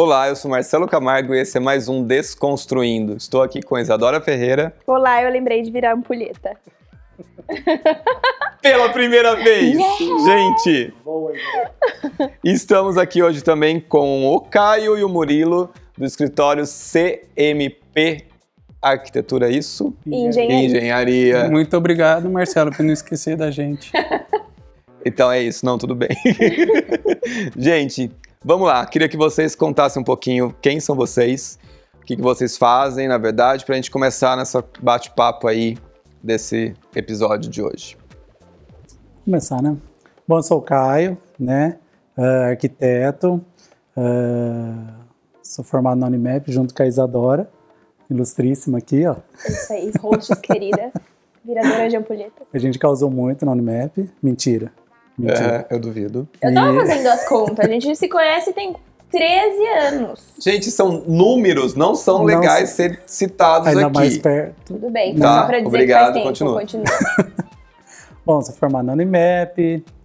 Olá, eu sou Marcelo Camargo e esse é mais um Desconstruindo. Estou aqui com a Isadora Ferreira. Olá, eu lembrei de virar ampulheta. Pela primeira vez! Gente! Estamos aqui hoje também com o Caio e o Murilo do escritório CMP Arquitetura, é isso? Engenharia. Engenharia. Muito obrigado, Marcelo, por não esquecer da gente. Então é isso, não, tudo bem. Gente, vamos lá. Queria que vocês contassem um pouquinho quem são vocês, o que, que vocês fazem, na verdade, para a gente começar nessa bate-papo aí desse episódio de hoje. começar, né? Bom, eu sou o Caio, né? Ah, arquiteto. ah, sou formado na Unimap junto com a Isadora, ilustríssima aqui, ó. É Isso aí, hosts querida. Viradora de ampulheta. A gente causou muito na Unimap. Mentira. Mentira. É, eu duvido. Eu tava E- fazendo as contas. A gente se conhece tem 13 anos. Gente, são números, não são Não legais se- ser citados Ainda aqui. mais perto. Tudo bem, Tá, só pra dizer obrigado, que faz tempo. continua. Continua. Bom, sou formado na Unimap,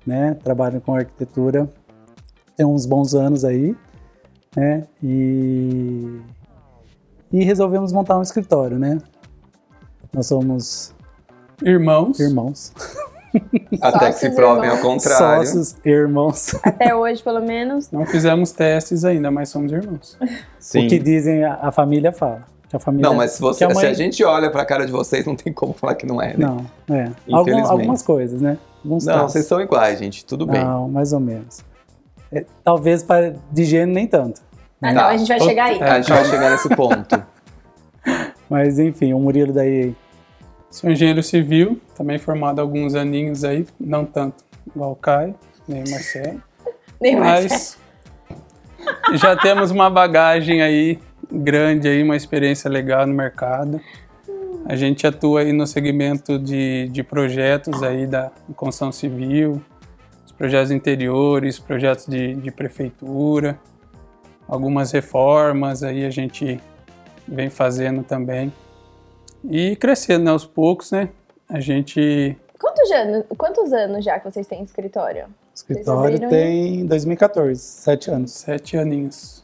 né? Trabalho com arquitetura tem uns bons anos aí, né? E, e resolvemos montar um escritório, né? Nós somos Irmãos, irmãos, Até que se provem ao contrário. sócios, irmãos. Até hoje, pelo menos. não fizemos testes ainda, mas somos irmãos. Sim. O que dizem a, a família fala. A família, Não, mas se, você, a mãe- se a gente olha pra cara de vocês, não tem como falar que não é, né? Não, é. Algum- Infelizmente. algumas coisas, né? Alguns Não, traços. vocês são iguais, gente. Tudo bem. Não, mais ou menos. É, talvez para de gênero nem tanto. Ah, Tá. não, a gente vai chegar aí. É. A gente vai chegar nesse ponto. Mas enfim, o Murilo daí Sou engenheiro civil, também formado há alguns aninhos aí, não tanto igual o Caio, nem o Marcelo. Nem. Mas já temos uma bagagem aí grande aí, uma experiência legal no mercado. A gente atua aí no segmento de, de projetos aí da construção civil, os projetos interiores, projetos de, de prefeitura, algumas reformas aí a gente vem fazendo também. E crescendo né, aos poucos, né? A gente Quantos anos, quantos anos já que vocês têm escritório? o escritório tem 2014, sete anos. sete aninhos.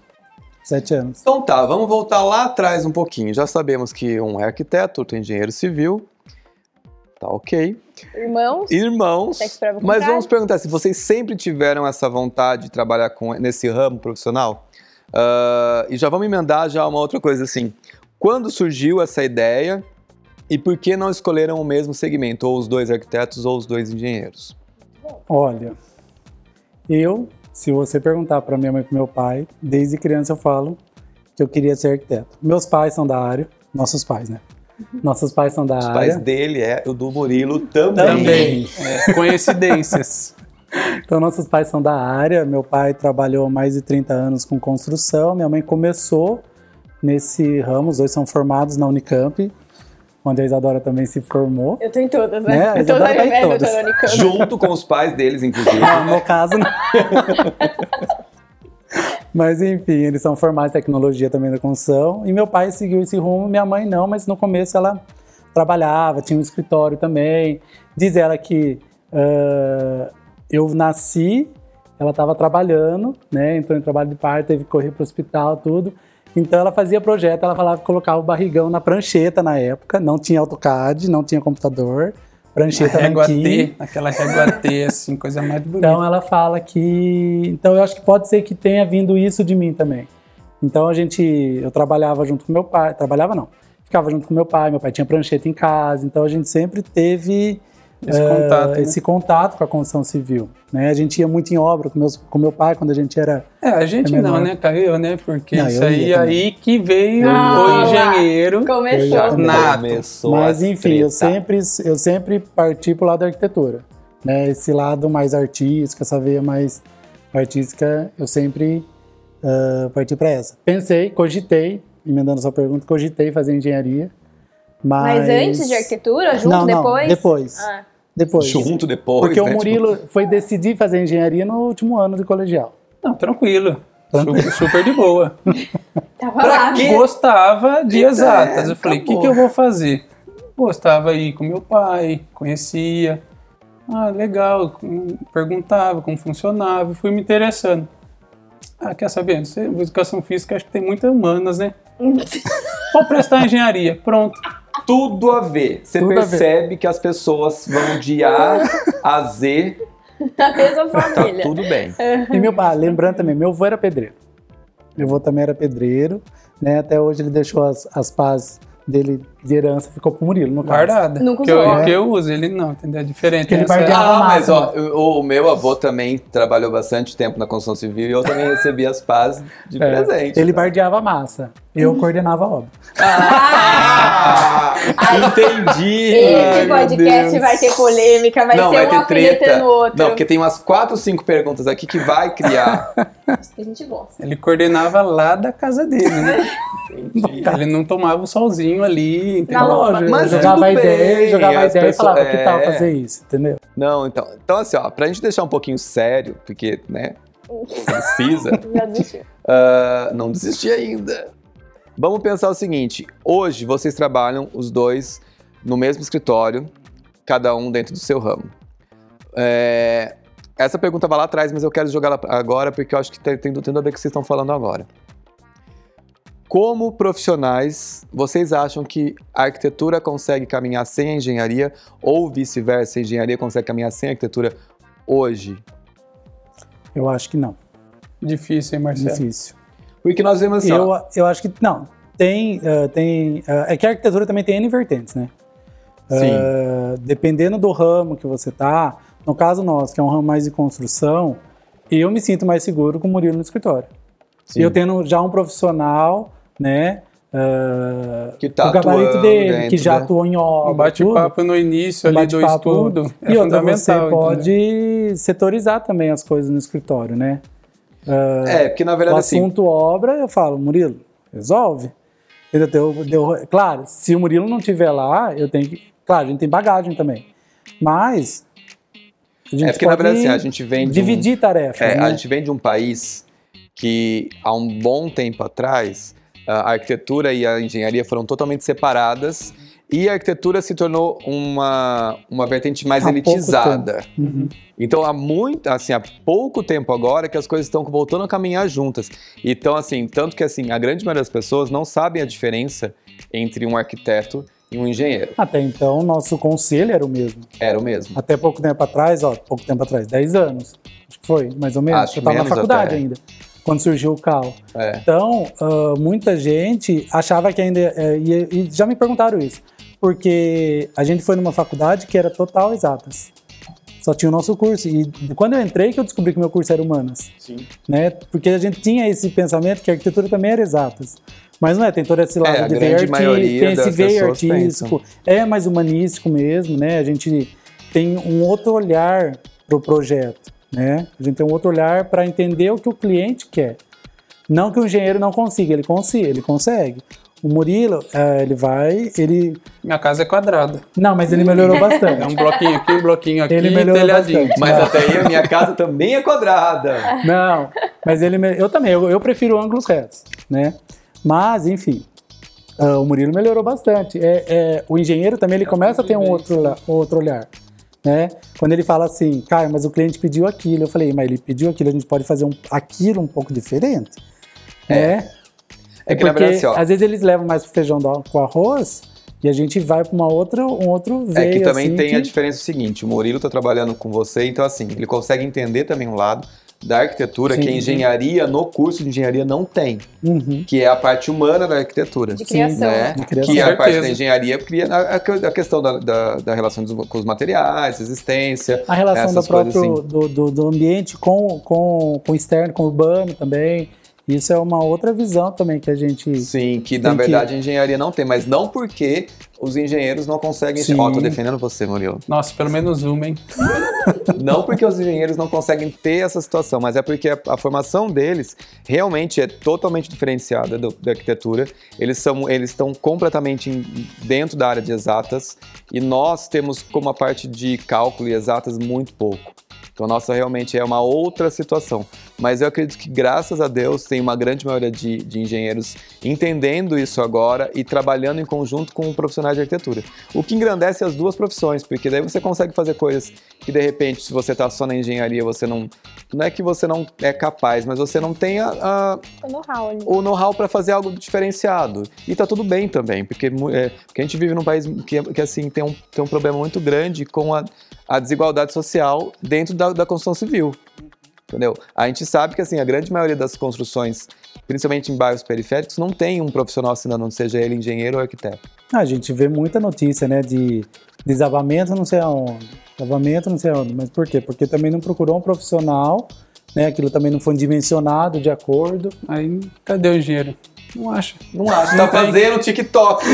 Sete anos. Então tá, vamos voltar lá atrás um pouquinho. Já sabemos que um é arquiteto, outro é engenheiro civil. Tá ok. Irmãos? Irmãos. Mas vamos perguntar se vocês sempre tiveram essa vontade de trabalhar com, nesse ramo profissional. Ah, e já vamos emendar já uma outra coisa assim. Quando surgiu essa ideia e por que não escolheram o mesmo segmento, ou os dois arquitetos ou os dois engenheiros? Olha, eu, se você perguntar para minha mãe e pro meu pai, desde criança eu falo que eu queria ser arquiteto. Meus pais são da área, nossos pais, né? Nossos pais são da Os área. pais dele é o do Murilo também. Também. É, coincidências. Então, nossos pais são da área. Meu pai trabalhou mais de 30 anos com construção. Minha mãe começou nesse ramo. Os dois são formados na Unicamp, onde a Isadora também se formou. Eu tô em todas, Né? né? A Eu tô Isadora na tá em todas. na Unicamp. Junto com os pais deles, inclusive. Não, no caso, não. Mas enfim, eles são formados em tecnologia também da construção. E meu pai seguiu esse rumo, minha mãe não, mas no começo ela trabalhava, tinha um escritório também. Diz ela que ah, eu nasci, ela estava trabalhando, né? Entrou em trabalho de parto, teve que correr para o hospital, tudo. Então ela fazia projeto, ela falava que colocava o barrigão na prancheta na época, não tinha AutoCAD, não tinha computador, prancheta régua nanquim. T, aquela régua T, assim, coisa mais bonita. Então ela fala que. Então eu acho que pode ser que tenha vindo isso de mim também. Então a gente. Eu trabalhava junto com meu pai. Trabalhava não. Ficava junto com meu pai, meu pai tinha prancheta em casa, então a gente sempre teve Esse contato, né? esse contato com a construção civil. Né? A gente ia muito em obra com, meus, com meu pai quando a gente era. É, a gente É não, menor. né, Caio, né? Porque Não, isso aí, aí que veio Ah, o lá. engenheiro. Começou. Já- Nato. Começou Mas enfim, eu sempre, eu sempre parti pro lado da arquitetura. Né? Esse lado mais artístico, essa veia mais artística, eu sempre ah, parti para essa. Pensei, cogitei, emendando sua pergunta, cogitei fazer engenharia. Mas, Mas antes de arquitetura, junto Não, não, depois? depois. Ah, Depois. Junto depois. Porque o né, tipo, Murilo foi decidir fazer engenharia no último ano de colegial. Não, tranquilo. Super, super de boa. tava Pra lá. quê? Gostava de É, exatas. Eu falei, o que, que eu vou fazer? Gostava aí com meu pai, conhecia. Ah, legal. Perguntava como funcionava, e fui me interessando. Ah, quer saber? Educação física acho que tem muitas humanas, né? Vou prestar engenharia. Pronto. Tudo a ver. Você Tudo a ver. percebe que as pessoas vão de A a Z, Na mesma tá família. tudo bem. E meu pai, lembrando também, meu avô era pedreiro. Meu avô também era pedreiro, né? Até hoje ele deixou as, as pás dele de herança, ficou pro Murilo, no caso. Guardada. Nunca que eu, que eu uso, ele não, entendeu? É diferente. Que ele é- barbeava Ah, mas massa, ó, o, o meu avô também trabalhou bastante tempo na construção civil e eu também recebi as pás de É, presente. Ele bardeava a massa, eu coordenava a obra. Ah, entendi! Esse Ai, podcast vai ter polêmica, vai Não, ser vai um ter treta. alfinetando o outro. Não, porque tem umas quatro, cinco perguntas aqui que vai criar. Isso que a gente gosta. Ele coordenava lá da casa dele, né? ele não tomava o solzinho ali, entendeu? Na loja. Lógico, Mas jogava tudo a ideia, bem, jogava a as ideia e pessoas- falava que tal é. fazer isso, entendeu? Não, então, então assim, ó, pra gente deixar um pouquinho sério, porque, né, precisa, Já desistiu. ah, não desistir ainda. Vamos pensar o seguinte: hoje vocês trabalham os dois no mesmo escritório, cada um dentro do seu ramo. É, essa pergunta vai lá atrás, mas eu quero jogar ela agora porque eu acho que tem, tem tudo a ver com o que vocês estão falando agora. Como profissionais, vocês acham que a arquitetura consegue caminhar sem a engenharia ou vice-versa, a engenharia consegue caminhar sem a arquitetura hoje? Eu acho que não, Difícil, hein, Marcelo? difícil. Porque nós vemos assim, Eu, ó, eu acho que não. Tem, ah, tem ah, é que a arquitetura também tem N vertentes, né? Sim. Ah, dependendo do ramo que você tá, no caso nosso, que é um ramo mais de construção, eu me sinto mais seguro com o Murilo no escritório. sim, Eu tendo já um profissional, né? ah, Que tá o gabarito atuando dele, dentro que já da- atuou em obra. Um bate-papo no início ali do estudo é e outra, você fundamental. entendeu? pode setorizar também as coisas no escritório, né? é, porque na O verdade assim, assunto obra, eu falo, Murilo, resolve. Deu- claro, se o Murilo não estiver lá, eu tenho que. Claro, a gente tem bagagem também. Mas. A gente é porque na pode verdade assim, a gente vem de um- dividir tarefas. É, né? A gente vem de um país que, há um bom tempo atrás, a arquitetura e a engenharia foram totalmente separadas e a arquitetura se tornou uma, uma vertente mais Há elitizada. Uhum. Então, há muito, assim, há pouco tempo agora que as coisas estão voltando a caminhar juntas. Então, assim, tanto que assim, a grande maioria das pessoas não sabem a diferença entre um arquiteto e um engenheiro. Até então, nosso conselho era o mesmo. Era o mesmo. Até pouco tempo atrás, ó, pouco tempo atrás, 10 anos. Acho que foi, mais ou menos. Acho eu estava na faculdade até. ainda, quando surgiu o CAL. É. Então, ah, muita gente achava que ainda. eh, ia- e já me perguntaram isso. Porque a gente foi numa faculdade que era total exatas. Só tinha o nosso curso. E quando eu entrei, que eu descobri que meu curso era humanas. Sim. Né? Porque a gente tinha esse pensamento que a arquitetura também era exatas. Mas não é, tem todo esse lado É, de arti- maioria tem esse veio artístico, é mais humanístico mesmo, né? A gente tem um outro olhar para o projeto, né? A gente tem um outro olhar para entender o que o cliente quer. Não que o engenheiro não consiga, ele consegue, ele consegue. O Murilo, eh, ele vai, ele... Minha casa é quadrada. Não, mas ele melhorou É bastante. um bloquinho aqui, um bloquinho aqui, Ele melhorou telhadinho. bastante. Mas Não. até aí a minha casa também é quadrada. Não, mas ele... me- Eu também, eu, eu prefiro ângulos retos, né? Mas, enfim, ah, o Murilo melhorou bastante. É, é, o engenheiro também, ele começa a ter um outro, outro olhar, né? Quando ele fala assim, cara, mas o cliente pediu aquilo. Eu falei, mas ele pediu aquilo, a gente pode fazer um, aquilo um pouco diferente, né? É que na porque verdade, assim, às vezes eles levam mais pro feijão com arroz e a gente vai para uma outra, um outro veio, É que também assim, tem que- a diferença seguinte, o Murilo tá trabalhando com você, então assim, ele consegue entender também um lado da arquitetura Sim. que a engenharia, no curso de engenharia, não tem, Uhum. que é a parte humana da arquitetura. De criação. né? De criação. Que a Com parte da engenharia cria a, a- a questão da, da, da relação dos- com os materiais, resistência. A relação do Essas coisas próprio assim. do, do, do ambiente com, com, com o externo, com o urbano também. Isso é uma outra visão também que a gente. Sim, que na Tem que- verdade a engenharia não tem, mas não porque os engenheiros não conseguem. Sim. Ó, tô defendendo você, Murilo. Nossa, pelo menos uma, hein? Não porque os engenheiros não conseguem ter essa situação, mas é porque a, a formação deles realmente é totalmente diferenciada do- da arquitetura. Eles são, eles estão completamente em- dentro da área de exatas e nós temos como a parte de cálculo e exatas muito pouco. Então, nossa realmente é uma outra situação. Mas eu acredito que, graças a Deus, tem uma grande maioria de, de engenheiros entendendo isso agora e trabalhando em conjunto com profissionais de arquitetura. O que engrandece as duas profissões, porque daí você consegue fazer coisas que, de repente, se você está só na engenharia, você não. Não é que você não é capaz, mas você não tem a, a O know-how para fazer algo diferenciado. E tá tudo bem também, porque, é, porque a gente vive num país que, que assim, tem um, tem um problema muito grande com a, a desigualdade social dentro da, da construção civil. Entendeu? A gente sabe que assim, a grande maioria das construções, principalmente em bairros periféricos, não tem um profissional assinando, seja ele engenheiro ou arquiteto. A gente vê muita notícia, né, de desabamento não sei aonde, desabamento não sei aonde, mas por quê? Porque também não procurou um profissional, né, aquilo também não foi dimensionado de acordo. Aí, cadê o engenheiro? Não acha. Não acho. Tá fazendo TikTok.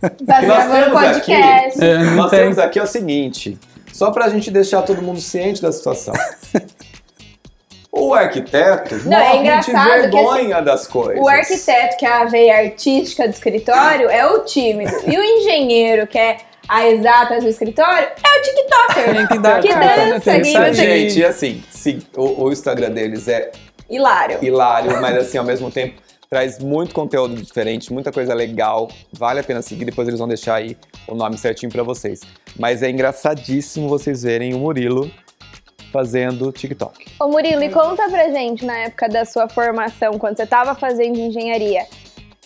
Tá nós gravando temos podcast. É, não Nós tem. temos aqui é o seguinte, só pra gente deixar todo mundo ciente da situação. O arquiteto Não, é morre de engraçado que, vergonha das coisas. O arquiteto, que é a veia artística do escritório, é o tímido. E o engenheiro, que é a exatas do escritório, é o TikToker. Que né? dança, que sair. Gente, e assim, sim, o, o Instagram deles é Hilário. hilário, mas assim, ao mesmo tempo traz muito conteúdo diferente, muita coisa legal. Vale a pena seguir, depois eles vão deixar aí o nome certinho pra vocês. Mas é engraçadíssimo vocês verem o Murilo fazendo TikTok. Ô Murilo, e conta pra gente, na época da sua formação, quando você tava fazendo engenharia,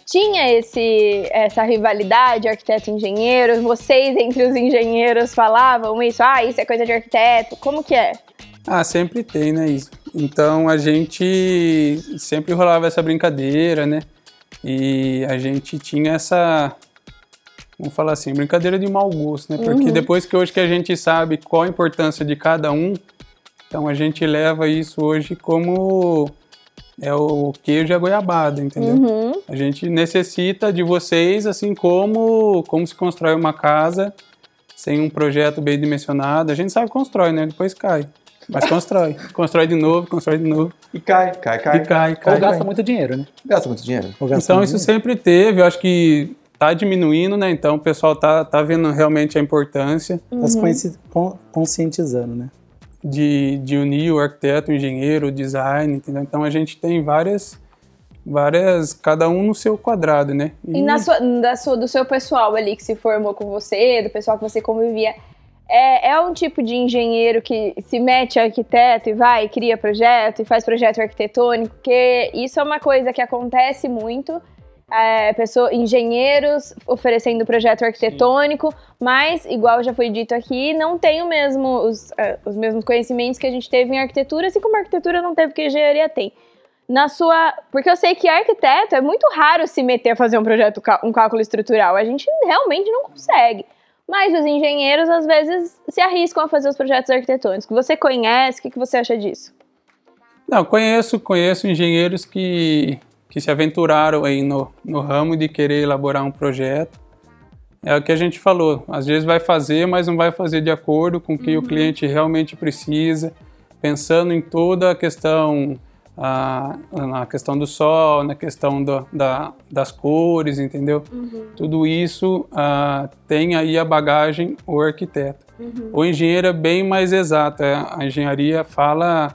tinha esse, essa rivalidade arquiteto-engenheiro? Vocês, entre os engenheiros, falavam isso? Ah, isso é coisa de arquiteto. Como que é? Ah, sempre tem, né, isso. Então a gente sempre rolava essa brincadeira, né? E a gente tinha essa, vamos falar assim, brincadeira de mau gosto, né? Porque depois que hoje que a gente sabe qual a importância de cada um, então a gente leva isso hoje como é o queijo e a goiabada, entendeu? Uhum. A gente necessita de vocês, assim como como se constrói uma casa sem um projeto bem dimensionado. A gente sabe que constrói, né? Depois cai. Mas constrói. constrói de novo, constrói de novo. E cai, cai, cai. E cai, cai. Ou gasta cai. muito dinheiro, né? Gasta muito dinheiro. Gasta Então muito isso dinheiro. sempre teve, eu acho que tá diminuindo, né? Então o pessoal tá, tá vendo realmente a importância Tá se consci- con- conscientizando, né? De, de unir o arquiteto, o engenheiro, o design, entendeu? Então a gente tem várias, várias, cada um no seu quadrado, né? E na sua, da sua- do seu pessoal ali que se formou com você, do pessoal que você convivia, é, é um tipo de engenheiro que se mete arquiteto e vai, e cria projeto e faz projeto arquitetônico, porque isso é uma coisa que acontece muito. É, pessoa, engenheiros oferecendo projeto arquitetônico, mas, igual já foi dito aqui, não tem o mesmo, os, é, os mesmos conhecimentos que a gente teve em arquitetura, assim como a arquitetura não teve que a engenharia tem na sua. Porque eu sei que arquiteto é muito raro se meter a fazer um projeto, um cálculo estrutural. A gente realmente não consegue. Mas os engenheiros, às vezes, se arriscam a fazer os projetos arquitetônicos. Você conhece? O que que você acha disso? Não, conheço, conheço engenheiros que, que se aventuraram aí no, no ramo de querer elaborar um projeto. É o que a gente falou, às vezes vai fazer, mas não vai fazer de acordo com o que o cliente realmente precisa, pensando em toda a questão, a, na questão do sol, na questão do- da, das cores, entendeu? Tudo isso ah, tem aí a bagagem o arquiteto. O engenheiro é bem mais exato, é, a engenharia fala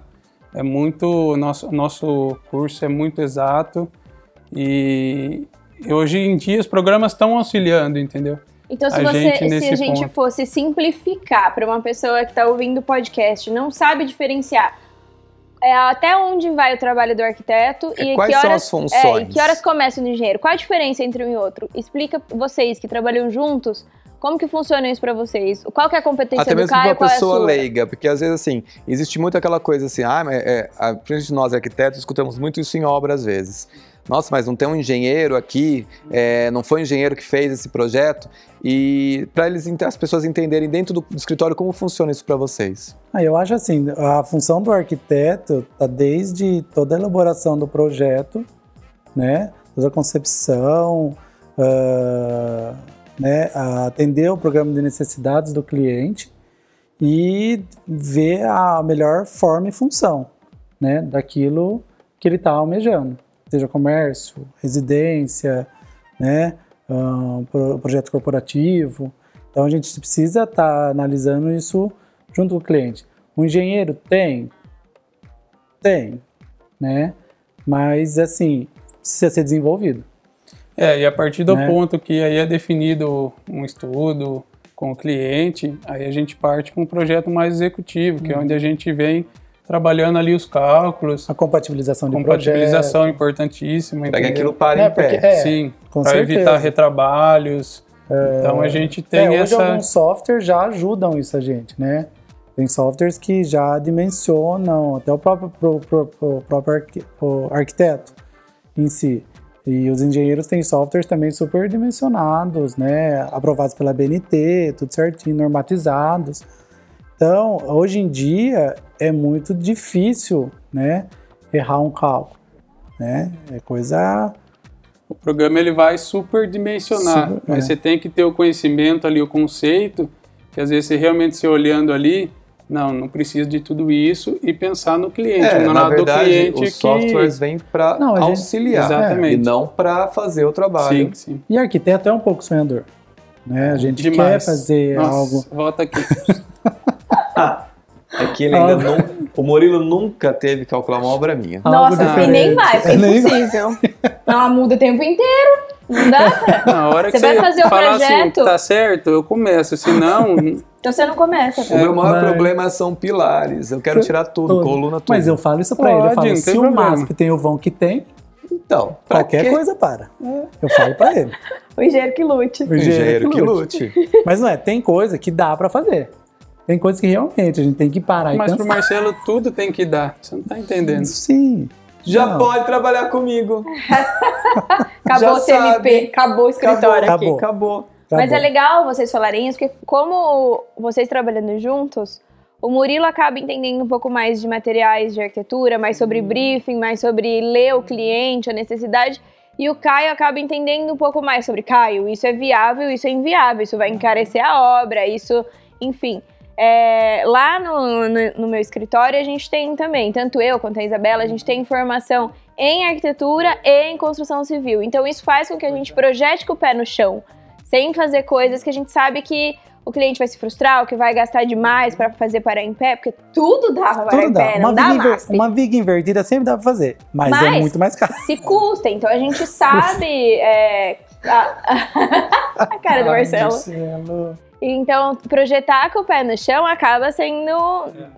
é muito nosso nosso curso é muito exato e hoje em dia os programas estão auxiliando, entendeu? Então, se, A você, gente se a gente ponto. fosse simplificar para uma pessoa que está ouvindo o podcast, não sabe diferenciar é, até onde vai o trabalho do arquiteto e Quais que são horas, as funções? É, e que horas começa o engenheiro? Qual a diferença entre um e outro? Explica vocês que trabalham juntos, como que funciona isso para vocês? Qual que é a competência Até do mesmo para cara e uma qual é a pessoa sua? leiga, porque às vezes assim, existe muito aquela coisa assim, ah, mas é, a, principalmente nós arquitetos escutamos muito isso em obra às vezes. Nossa, mas não tem um engenheiro aqui, é, não foi um engenheiro que fez esse projeto, e para eles as pessoas entenderem dentro do, do escritório como funciona isso para vocês. Ah, eu acho assim, a função do arquiteto está desde toda a elaboração do projeto, né, toda a concepção, ah, né, atender o programa de necessidades do cliente e ver a melhor forma e função, né, daquilo que ele está almejando, seja comércio, residência, né, pro- projeto corporativo. Então a gente precisa estar analisando isso junto com o cliente. O engenheiro tem? Tem. né? Mas, assim, precisa ser desenvolvido. É, e a partir do Né? ponto que aí é definido um estudo com o cliente, aí a gente parte para um projeto mais executivo, que é Uhum. onde a gente vem trabalhando ali os cálculos, A compatibilização de compatibilização projeto. importantíssima, Para que entendeu? aquilo pare É, em pé. porque- é, Sim, para evitar retrabalhos. Então a gente tem é, hoje essa... alguns softwares já ajudam isso a gente, né? Tem softwares que já dimensionam, até o próprio, pro, pro- pro próprio arquiteto em si. E os engenheiros têm softwares também super dimensionados, né? Aprovados pela BNT, tudo certinho, normatizados. Então, hoje em dia é muito difícil, né? Errar um cálculo, né? É coisa O programa ele vai superdimensionar, Super- mas é. você tem que ter o conhecimento ali, o conceito, que às vezes você realmente se olhando ali, não, não precisa de tudo isso e pensar no cliente, É, no na lado do verdade, cliente os que... softwares vêm para gente- auxiliar Exatamente. e não para fazer o trabalho. Sim, sim. E arquiteto é um pouco sonhador. Né? A gente quer Demais. fazer Nossa, algo. volta aqui. É que ele ainda não. O Murilo nunca teve que calcular uma obra minha. Nossa, e nem vai, é impossível. Ela muda o tempo inteiro. Não dá pra. Na hora que Você você, vai fazer o falar assim, projeto? tá certo, eu começo, senão... Então você não começa. O meu maior mas- problema são pilares. Eu quero tirar tudo, tudo. coluna, tudo. Mas eu falo isso pra ele. Eu Pode, falo, não se o. MASP tem o vão que tem, Então, pra qualquer quê? coisa para. Eu falo pra ele. O engenheiro que lute. O Engenheiro que lute. lute. Mas não é, tem coisa que dá pra fazer. Tem coisa que realmente a gente tem que parar Mas e pro pensar. Marcelo tudo tem que dar, você não tá entendendo. Sim. Já Não. pode trabalhar comigo. Acabou Já o sabe. acabou o escritório aqui. Acabou. Acabou. Mas bom. é legal vocês falarem isso, porque como vocês trabalhando juntos, o Murilo acaba entendendo um pouco mais de materiais de arquitetura, mais sobre briefing, mais sobre ler o cliente, a necessidade. E o Caio acaba entendendo um pouco mais sobre Caio, isso é viável, isso é inviável, isso vai encarecer a obra, isso, enfim. É, lá no, no, no meu escritório a gente tem também, tanto eu quanto a Isabela, a gente tem informação em arquitetura e em construção civil. Então isso faz com que a gente projete com o pé no chão, sem fazer coisas que a gente sabe que o cliente vai se frustrar, ou que vai gastar demais para fazer parar em pé, porque tudo dá pra parar em dá. pé, Uma não dá inver- uma viga invertida sempre dá pra fazer. Mas, é Mas- muito mais caro. Se custa, então a gente sabe. é, a, a cara do Marcelo. Marcelo. Então, projetar com o pé no chão acaba sendo.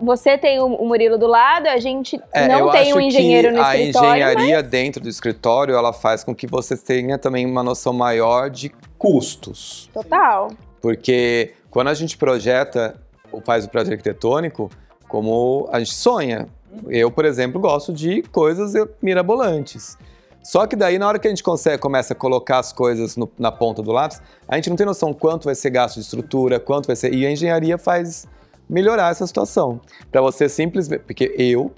Você tem o Murilo do lado, a gente É, não tem um engenheiro que no a escritório. engenharia dentro do escritório, ela faz com que você tenha também uma noção maior de custos. mas total. Porque quando a gente projeta, ou faz o projeto arquitetônico, como a gente sonha. Eu, por exemplo, gosto de coisas mirabolantes. Só que daí, na hora que a gente consegue, começa a colocar as coisas no- na ponta do lápis, a gente não tem noção quanto vai ser gasto de estrutura, quanto vai ser. E a engenharia faz melhorar essa situação. Para você simplesmente. Porque eu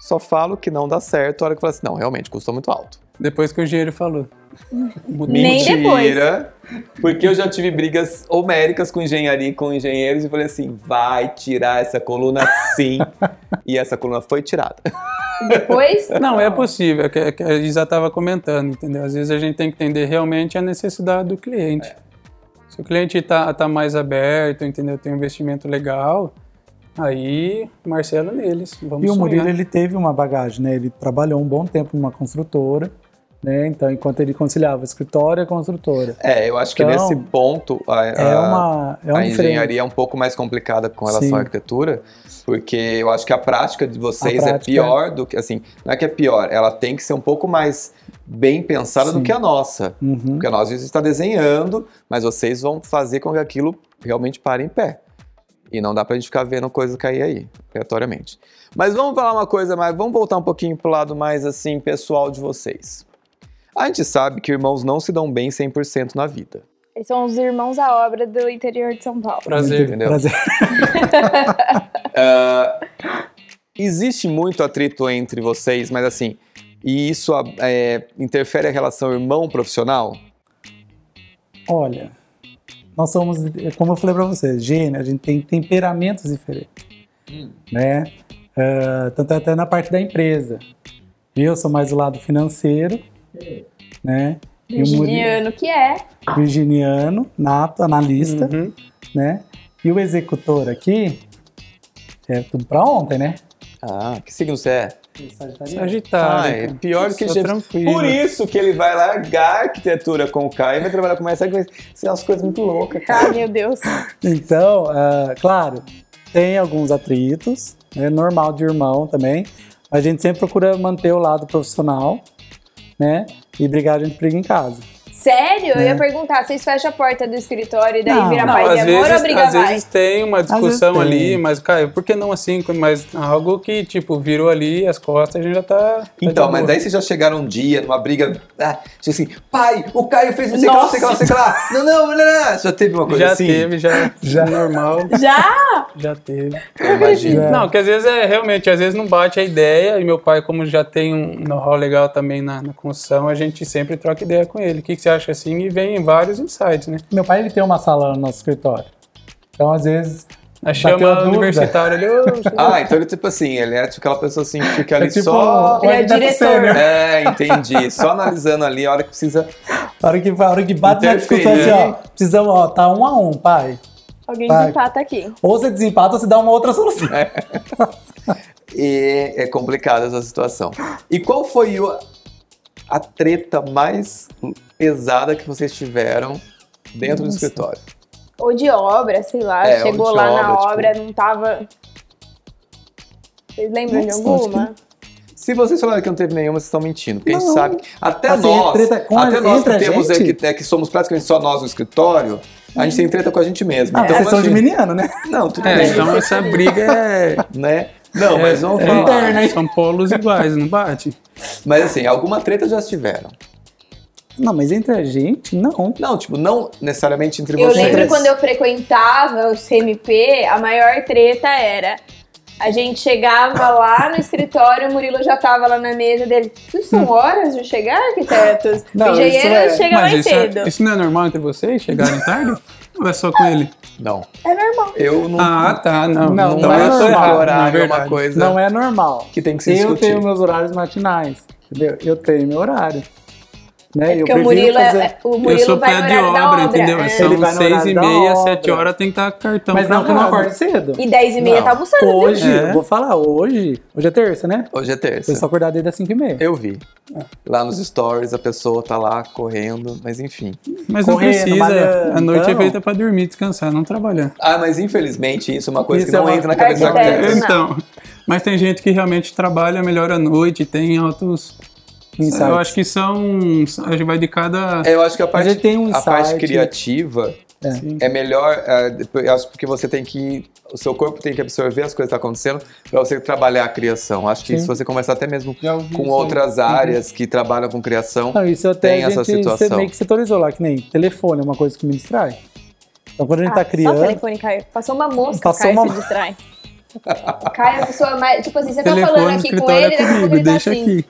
só falo que não dá certo a hora que eu falo assim, não, realmente, custou muito alto. Depois que o engenheiro falou. Mudou. Nem depois. Mentira! Porque eu já tive brigas homéricas com engenharia e com engenheiros e falei assim: vai tirar essa coluna sim. e essa coluna foi tirada. Depois. Não, é possível, é que, é a Isa estava comentando, entendeu? Às vezes a gente tem que entender realmente a necessidade do cliente. Se o cliente está tá mais aberto, entendeu? Tem um investimento legal, aí Marcelo neles, vamos E o sonhar. Murilo, ele teve uma bagagem, né? Ele trabalhou um bom tempo numa construtora, né? Então, enquanto ele conciliava escritório e construtora. É, eu acho que Então, nesse ponto a, É a- uma... É um a engenharia é um pouco mais complicada com relação Sim. à arquitetura, porque eu acho que a prática de vocês A é prática- pior do que. Assim, não é que é pior, ela tem que ser um pouco mais bem pensada do Sim. que a nossa. Uhum. Porque às vezes está desenhando, mas vocês vão fazer com que aquilo realmente pare em pé. E não dá pra gente ficar vendo coisa cair aí, aleatoriamente. Mas vamos falar uma coisa mais, vamos voltar um pouquinho pro lado mais assim, pessoal de vocês. A gente sabe que irmãos não se dão bem 100% na vida. Eles são os irmãos à obra do interior de São Paulo. Prazer. Entendeu? Prazer. Ah, existe muito atrito entre vocês, mas assim, e isso é, interfere a relação irmão-profissional? Olha, nós somos, como eu falei pra vocês, gênio, a gente tem temperamentos diferentes, né? Ah, tanto até na parte da empresa. Eu sou mais do lado financeiro, né? Virginiano que é. virginiano, nato, analista, Uhum. né? E o executor aqui é tudo pra ontem, né? Ah, que signo você é? Sagitário. Ah, é cara. pior que gente. tranquilo. Por isso que ele vai largar a arquitetura com o Caio e vai trabalhar com mais que vai ser umas coisas muito loucas, cara. Ai, meu Deus. Então, ah, claro, tem alguns atritos, é normal de irmão também. A gente sempre procura manter o lado profissional, né? E brigar a gente briga em casa. Sério? Eu É. ia perguntar, vocês fecham a porta do escritório e daí Não, vira Não, paz às e amor ou vezes, briga às vai? vezes tem uma discussão tem. ali, mas, Caio, por que não assim? Mas algo que, tipo, virou ali as costas, a gente já tá. tá Então, de mas daí vocês já chegaram um dia numa briga, ah, tipo assim, pai, o Caio fez não sei o que lá, não sei que lá, não sei que lá. Não, não, não, não, não. Já teve uma coisa Já assim? teve, já, já normal, Já? já teve. Eu imagino. É. Não, que às vezes é realmente, às vezes não bate a ideia, e meu pai, como já tem um know-how legal também na, na construção, a gente sempre troca ideia com ele. O que, que você acha assim? E vem vários insights, né? Meu pai ele tem uma sala no nosso escritório. Então, às vezes, A chama universitária ali, Ah, então ele tipo assim, ele é tipo aquela pessoa assim que fica ali é tipo só. Ele é diretor. sênior. É, entendi. Só analisando ali a hora que precisa. A hora que, a hora que bate na discussão assim, ó, precisamos, ó, tá um a um, pai. Alguém Vai. desempata aqui. Ou você desempata ou você dá uma outra solução. E é complicada essa situação. E qual foi o- a treta mais pesada que vocês tiveram dentro do Nossa. escritório? Ou de obra, sei lá. É, ou chegou lá obra, na tipo- obra, não tava. Vocês lembram Nossa, de alguma? Se vocês falaram que não teve nenhuma, vocês estão mentindo. Porque a gente sabe. Até Assim, nós, treta com a- até nós que a temos gente? é, que, é, que somos praticamente só nós no escritório, a gente tem treta com a gente mesmo. Ah, então, vocês são imagina. geminiano, né? Não, tudo É, bem. então essa briga é. Né? Não, mas vamos é, falar. interna, hein? São polos iguais, não bate? Mas assim, alguma treta já tiveram. Não, mas entre a gente, não. Não, tipo, não necessariamente entre Eu vocês. lembro quando eu frequentava o CMP, a maior treta era. A gente chegava lá no escritório, o Murilo já tava lá na mesa dele. Isso são horas de chegar, arquitetos? Não, o engenheiro isso é- chega Mas mais isso, cedo. é, isso não é normal entre vocês chegarem tarde? Ou é só com ele? Não. É normal. Eu não. Ah, tá, não. Não, então não é eu que normal, horário é uma coisa Não é normal. que tem que se Eu discutir. tenho meus horários matinais, entendeu? Eu tenho meu horário. Né? É eu porque o Murilo, fazer... é, o Eu Murilo sou vai pé de da obra, obra. entendeu? é. São seis e da meia, sete horas tem que estar cartão Mas não, que eu não gravado. acordo cedo. E 10 e meia Não. tá almoçando. viu? Hoje, É. eu vou falar, hoje, hoje é terça, né? Hoje é terça. Eu só acordar desde as 5 e meia. Eu vi. Lá nos stories a pessoa tá lá correndo, mas enfim. Mas não Correndo, precisa. malhando, A noite é então. feita pra dormir, descansar, não trabalhar. Ah, mas infelizmente isso é uma coisa Isso que é não entra na cabeça arquiteto. Não. Então, mas tem gente que realmente trabalha melhor à noite, tem altos. Insights. Eu acho que são. Acho que vai de cada. É, Eu acho que a parte, tem um a parte criativa É. É melhor. é, eu acho porque você tem que. O seu corpo tem que absorver as coisas que estão acontecendo para você trabalhar a criação. Acho que Sim. se você conversar até mesmo com isso. outras áreas que trabalham com criação, Não, isso até Tem a essa gente situação. você meio que setorizou lá, que nem telefone é uma coisa que me distrai. Então quando a gente Ah, tá Só o criando, telefone, Caio. Passou uma mosca, Passou Caio uma- se distrai. Caio é a pessoa mais... Tipo assim, você tá Telefone falando no aqui com ele, é a comigo, ele tá deixa assim. aqui.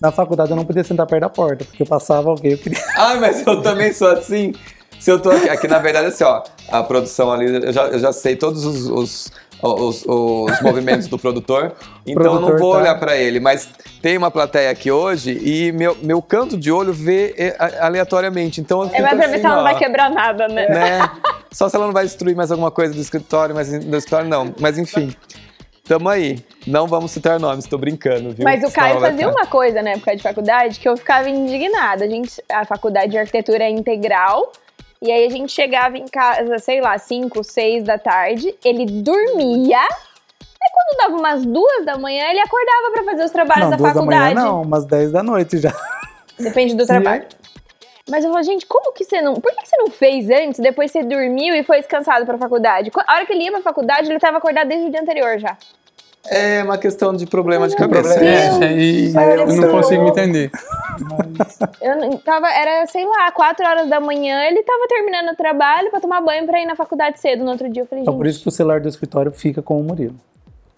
Na faculdade eu não podia sentar perto da porta, porque eu passava alguém, eu queria. Ah, mas eu também sou assim. Se eu tô aqui, aqui na verdade, assim, ó, a produção ali, eu já, eu já sei todos os, os, os- os movimentos do produtor, então eu não Produtor vou tá. olhar pra ele. Mas tem uma plateia aqui hoje e meu, meu canto de olho vê é, aleatoriamente. Então eu É mais pra ver assim, se ela não vai quebrar nada, né? né? Só se ela não vai destruir mais alguma coisa do escritório, mas do escritório não. Mas enfim, tamo aí. Não vamos citar nomes, tô brincando, viu? Mas o Caio fazia uma coisa na época de faculdade que eu ficava indignada. A, gente, a faculdade de arquitetura é integral. E aí a gente chegava em casa, sei lá, 5, 6 da tarde, ele dormia. Aí quando dava umas duas da manhã, ele acordava pra fazer os trabalhos não, da duas da manhã faculdade. não, umas 10 da noite já. Depende do trabalho. Mas eu falo, gente, como que você não. Por que que você não fez antes? Depois você dormiu e foi descansado pra faculdade? A hora que ele ia pra faculdade, ele tava acordado desde o dia anterior já. É uma questão de problema de cabeça. É, aí Olha eu não consigo me entender. Eu tava, era, sei lá, 4 horas da manhã, ele tava terminando o trabalho pra tomar banho pra ir na faculdade cedo no outro dia. Eu falei, Então gente. por isso que o celular do escritório fica com o Murilo.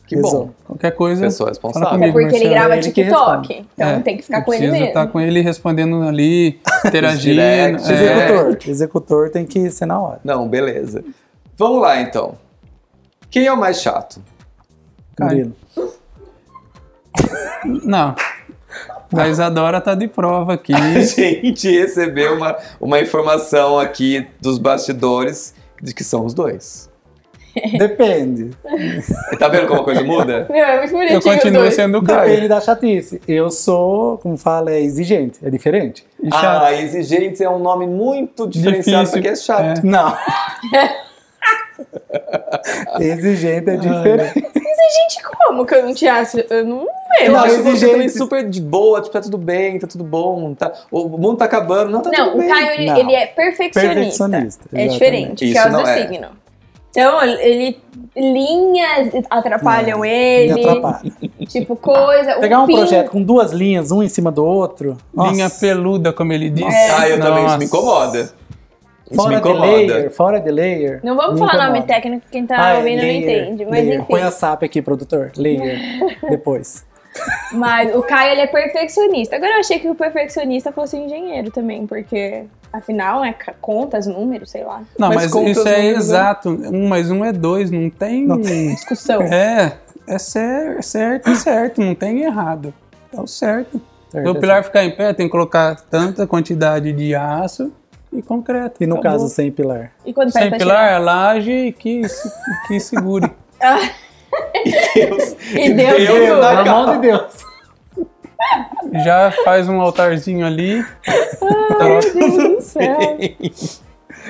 Que bom. Qualquer coisa. Pessoa fala responsável. comigo, É porque ele Marcelo. grava ele que TikTok. Então É, tem que ficar com ele preciso mesmo. estar com ele respondendo ali, interagindo. é. Executor. Executor tem que ser na hora. Não, beleza. Vamos lá então. Quem é o mais chato? Murilo. Não. A Isadora tá de prova aqui. A gente recebeu uma, uma informação aqui dos bastidores de que são os dois. Depende. Tá vendo como a coisa muda? Meu, é muito bonitinho. Eu continuo sendo o Depende Caio. da chatice. Eu sou, como fala, é exigente. É diferente. E chato. Ah, exigente é um nome muito diferenciado Difícil. porque é chato. Não. exigente é diferente. Gente, como que eu não te acho? Eu não Eu lembro. Não, exigente. também super de boa, tipo, tá tudo bem, tá tudo bom, tá, o mundo tá acabando, não tá Não, tudo o bem. Caio, ele, Não. ele é perfeccionista. Perfeccionista, É diferente, por Isso causa não do é. signo. Então, ele... Linhas atrapalham ele. atrapalha. Tipo, coisa... Pegar o um pin- projeto com duas linhas, um em cima do outro. Linha nossa. peluda, como ele disse. Ah, eu também, isso me Nossa. incomoda. Fora de layer, fora de layer. Não vamos me falar nome técnico, quem tá Ah, é ouvindo layer, não entende. Mas layer. enfim. Põe a SAP aqui, produtor. Layer. Depois. Mas o Caio, ele é perfeccionista. Agora eu achei que o perfeccionista fosse engenheiro também, porque afinal, é contas, números, sei lá. Não, Mas mas, isso é não- exato. Um mais um é dois, não tem. Não Discussão. É, é cer- certo, é certo, não tem errado. É o certo. Certo, o é pilar ficar em pé, tem que colocar tanta quantidade de aço e concreto. E no Acabou. caso, sem pilar. E quando Sem pilar, é laje que, se- que segure. tirar? Deus, E Deus Deus segura. na mão de Deus. Já faz um altarzinho ali. Meu Deus do céu.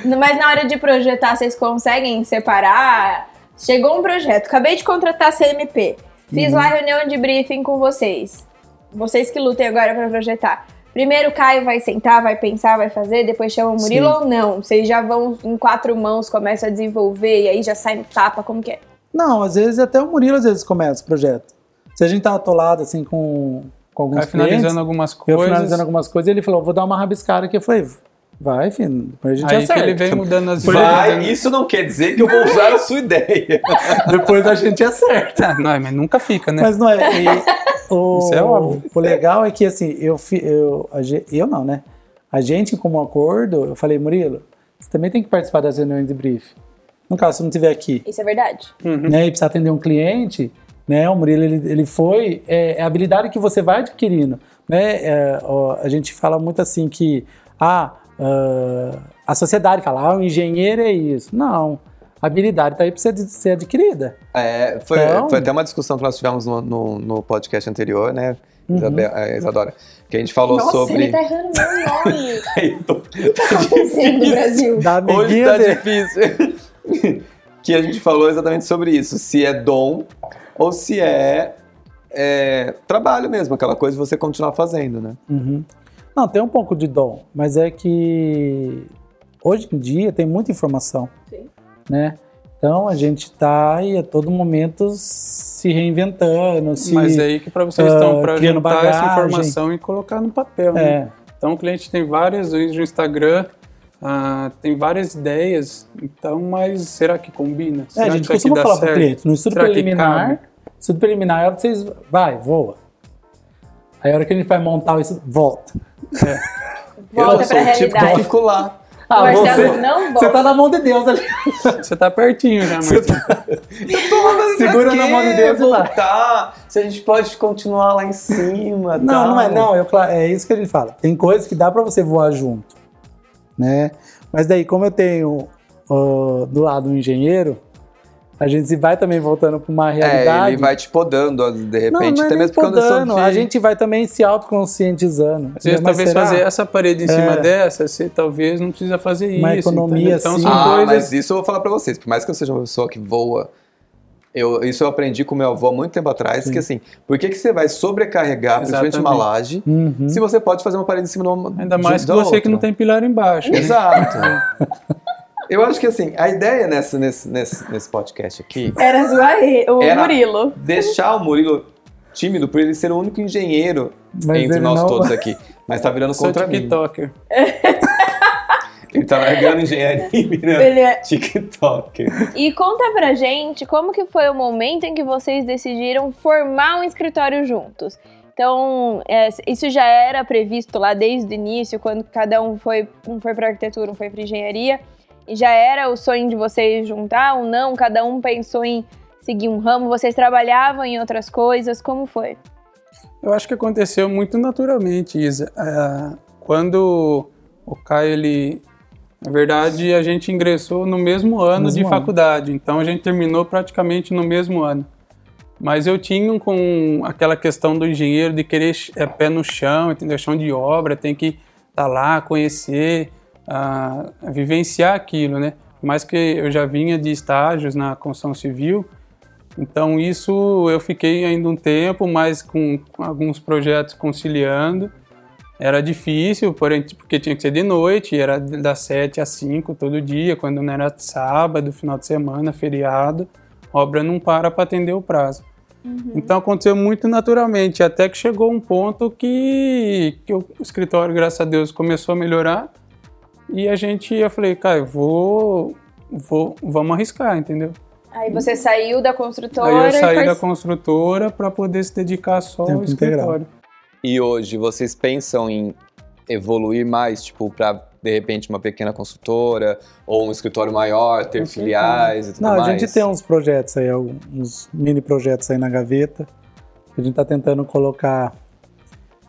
Mas na hora de projetar, vocês conseguem separar? Chegou um projeto, acabei de contratar a CMP. Fiz lá a reunião de briefing com vocês. Vocês que lutem agora para projetar. Primeiro o Caio vai sentar, vai pensar, vai fazer, depois chama o Murilo Sim. ou não? Vocês já vão em quatro mãos, começam a desenvolver e aí já sai no tapa, como que é? Não, às vezes até o Murilo às vezes começa o projeto. Se a gente tá atolado assim com, com alguns Vai finalizando algumas eu coisas. finalizando algumas coisas, ele falou, vou dar uma rabiscada aqui. Eu falei, vai, filho, depois a gente Aí que acerta. ele vem mudando as Vai, fazendo- isso não quer dizer que eu vou usar a sua ideia. Depois a gente acerta. Não, mas nunca fica, né? Mas não é. e o, Isso é óbvio. O legal é que assim, eu, eu, a ge- eu não, né? A gente, como acordo, eu falei, Murilo, você também tem que participar das reuniões de brief. No caso, se não estiver aqui, Isso é verdade. né, e precisar atender um cliente, né? O Murilo, ele, ele foi, é, é a habilidade que você vai adquirindo, né? é, ó, a gente fala muito assim que, ah, ah, a sociedade fala, ah, o engenheiro é isso. Não, a habilidade está aí para ser, adquirida. É, foi, Então- foi até uma discussão que nós tivemos no, no, no podcast anterior, né, Uhum. Isabel- é, Isadora? Que a gente falou Nossa, sobre. ele tá errando meu nome. Que tá acontecendo no Brasil? Hoje tá dele. difícil. que a gente falou exatamente sobre isso. Se é dom ou se é, é trabalho mesmo, aquela coisa de você continuar fazendo, né? Uhum. Não, tem um pouco de dom, mas é que hoje em dia tem muita informação, Sim. né? Então a gente está aí a todo momento se reinventando, se Mas é aí que para vocês ah, estão para criando juntar essa bagagem. informação e colocar no papel. né? é, Então o cliente tem várias vezes no Instagram, ah, tem várias ideias. Então, mas será que combina? É, Será a que gente aqui costuma falar para o cliente, no estudo Será que preliminar, estudo preliminar é a hora que vocês, vai, voa. Aí a hora que a gente vai montar isso, volta. Volta eu sou pra o tipo fico lá. Ah, Marcelo, você, não você tá na mão de Deus ali. Você tá pertinho já, Marcelo. Segura Pra na mão de Deus e vai. voltar? Se a gente pode continuar lá em cima. Não, tal. não é, não, eu, é isso que a gente fala. Tem coisas que dá pra você voar junto, né? Mas daí, como eu tenho ó, do lado um engenheiro, a gente vai também voltando pra uma É, realidade. ele vai te podando, de não, repente, não é até mesmo quando eu sou podando, de... a gente vai também se autoconscientizando. Às vezes, Mas talvez será? fazer essa parede em cima É. dessa, você talvez não precisa fazer Uma isso. economia? Então, assim. são Ah, coisas... mas isso eu vou falar pra vocês. Por mais que eu seja uma pessoa que voa, eu, isso eu aprendi com meu avô há muito tempo atrás, que assim, por que, que você vai sobrecarregar, principalmente uma Exatamente. laje, Uhum. se você pode fazer uma parede em cima de uma Ainda mais de- que você que não outra? tem pilar embaixo. né? Eu acho que assim, a ideia nessa, nesse, nesse, nesse podcast aqui Era zoar ele, o Era- Murilo. deixar o Murilo tímido por ele ser o único engenheiro Mas entre nós não- todos aqui. Mas tá virando contra mim. TikToker. Ele tá largando engenharia e virando Ele é... TikToker. E conta pra gente como que foi o momento em que vocês decidiram formar um escritório juntos. Então, é, isso já era previsto lá desde o início, quando cada um foi, um foi para arquitetura, um foi para engenharia, já era o sonho de vocês juntar ou não? Cada um pensou em seguir um ramo, vocês trabalhavam em outras coisas, como foi? Eu acho que aconteceu muito naturalmente, Isa. Ah, quando o Caio ele Na verdade, a gente ingressou no mesmo ano Mesmo de ano. faculdade, então a gente terminou praticamente no mesmo ano. Mas eu tinha com aquela questão do engenheiro de querer é, pé no chão, entendeu? Chão de obra, tem que estar lá, conhecer, ah, vivenciar aquilo, né? Mais que eu já vinha de estágios na construção civil, então isso eu fiquei ainda um tempo, mas com, com alguns projetos conciliando. Era difícil, porém, porque tinha que ser de noite, era das 7 às 5 todo dia, quando não era sábado, final de semana, feriado, a obra não para para atender o prazo. Então aconteceu muito naturalmente, até que chegou um ponto que, que o escritório, graças a Deus, começou a melhorar. E a gente, eu falei, cara, eu vou, vou vamos arriscar, entendeu? Aí você saiu da construtora Aí eu e saí da construtora para poder se dedicar só ao Tempo integral. escritório. E hoje vocês pensam em evoluir mais, tipo, para de repente uma pequena consultora ou um escritório maior, ter filiais e tudo Não, a mais? gente tem uns projetos aí, uns mini projetos aí na gaveta, que a gente tá tentando colocar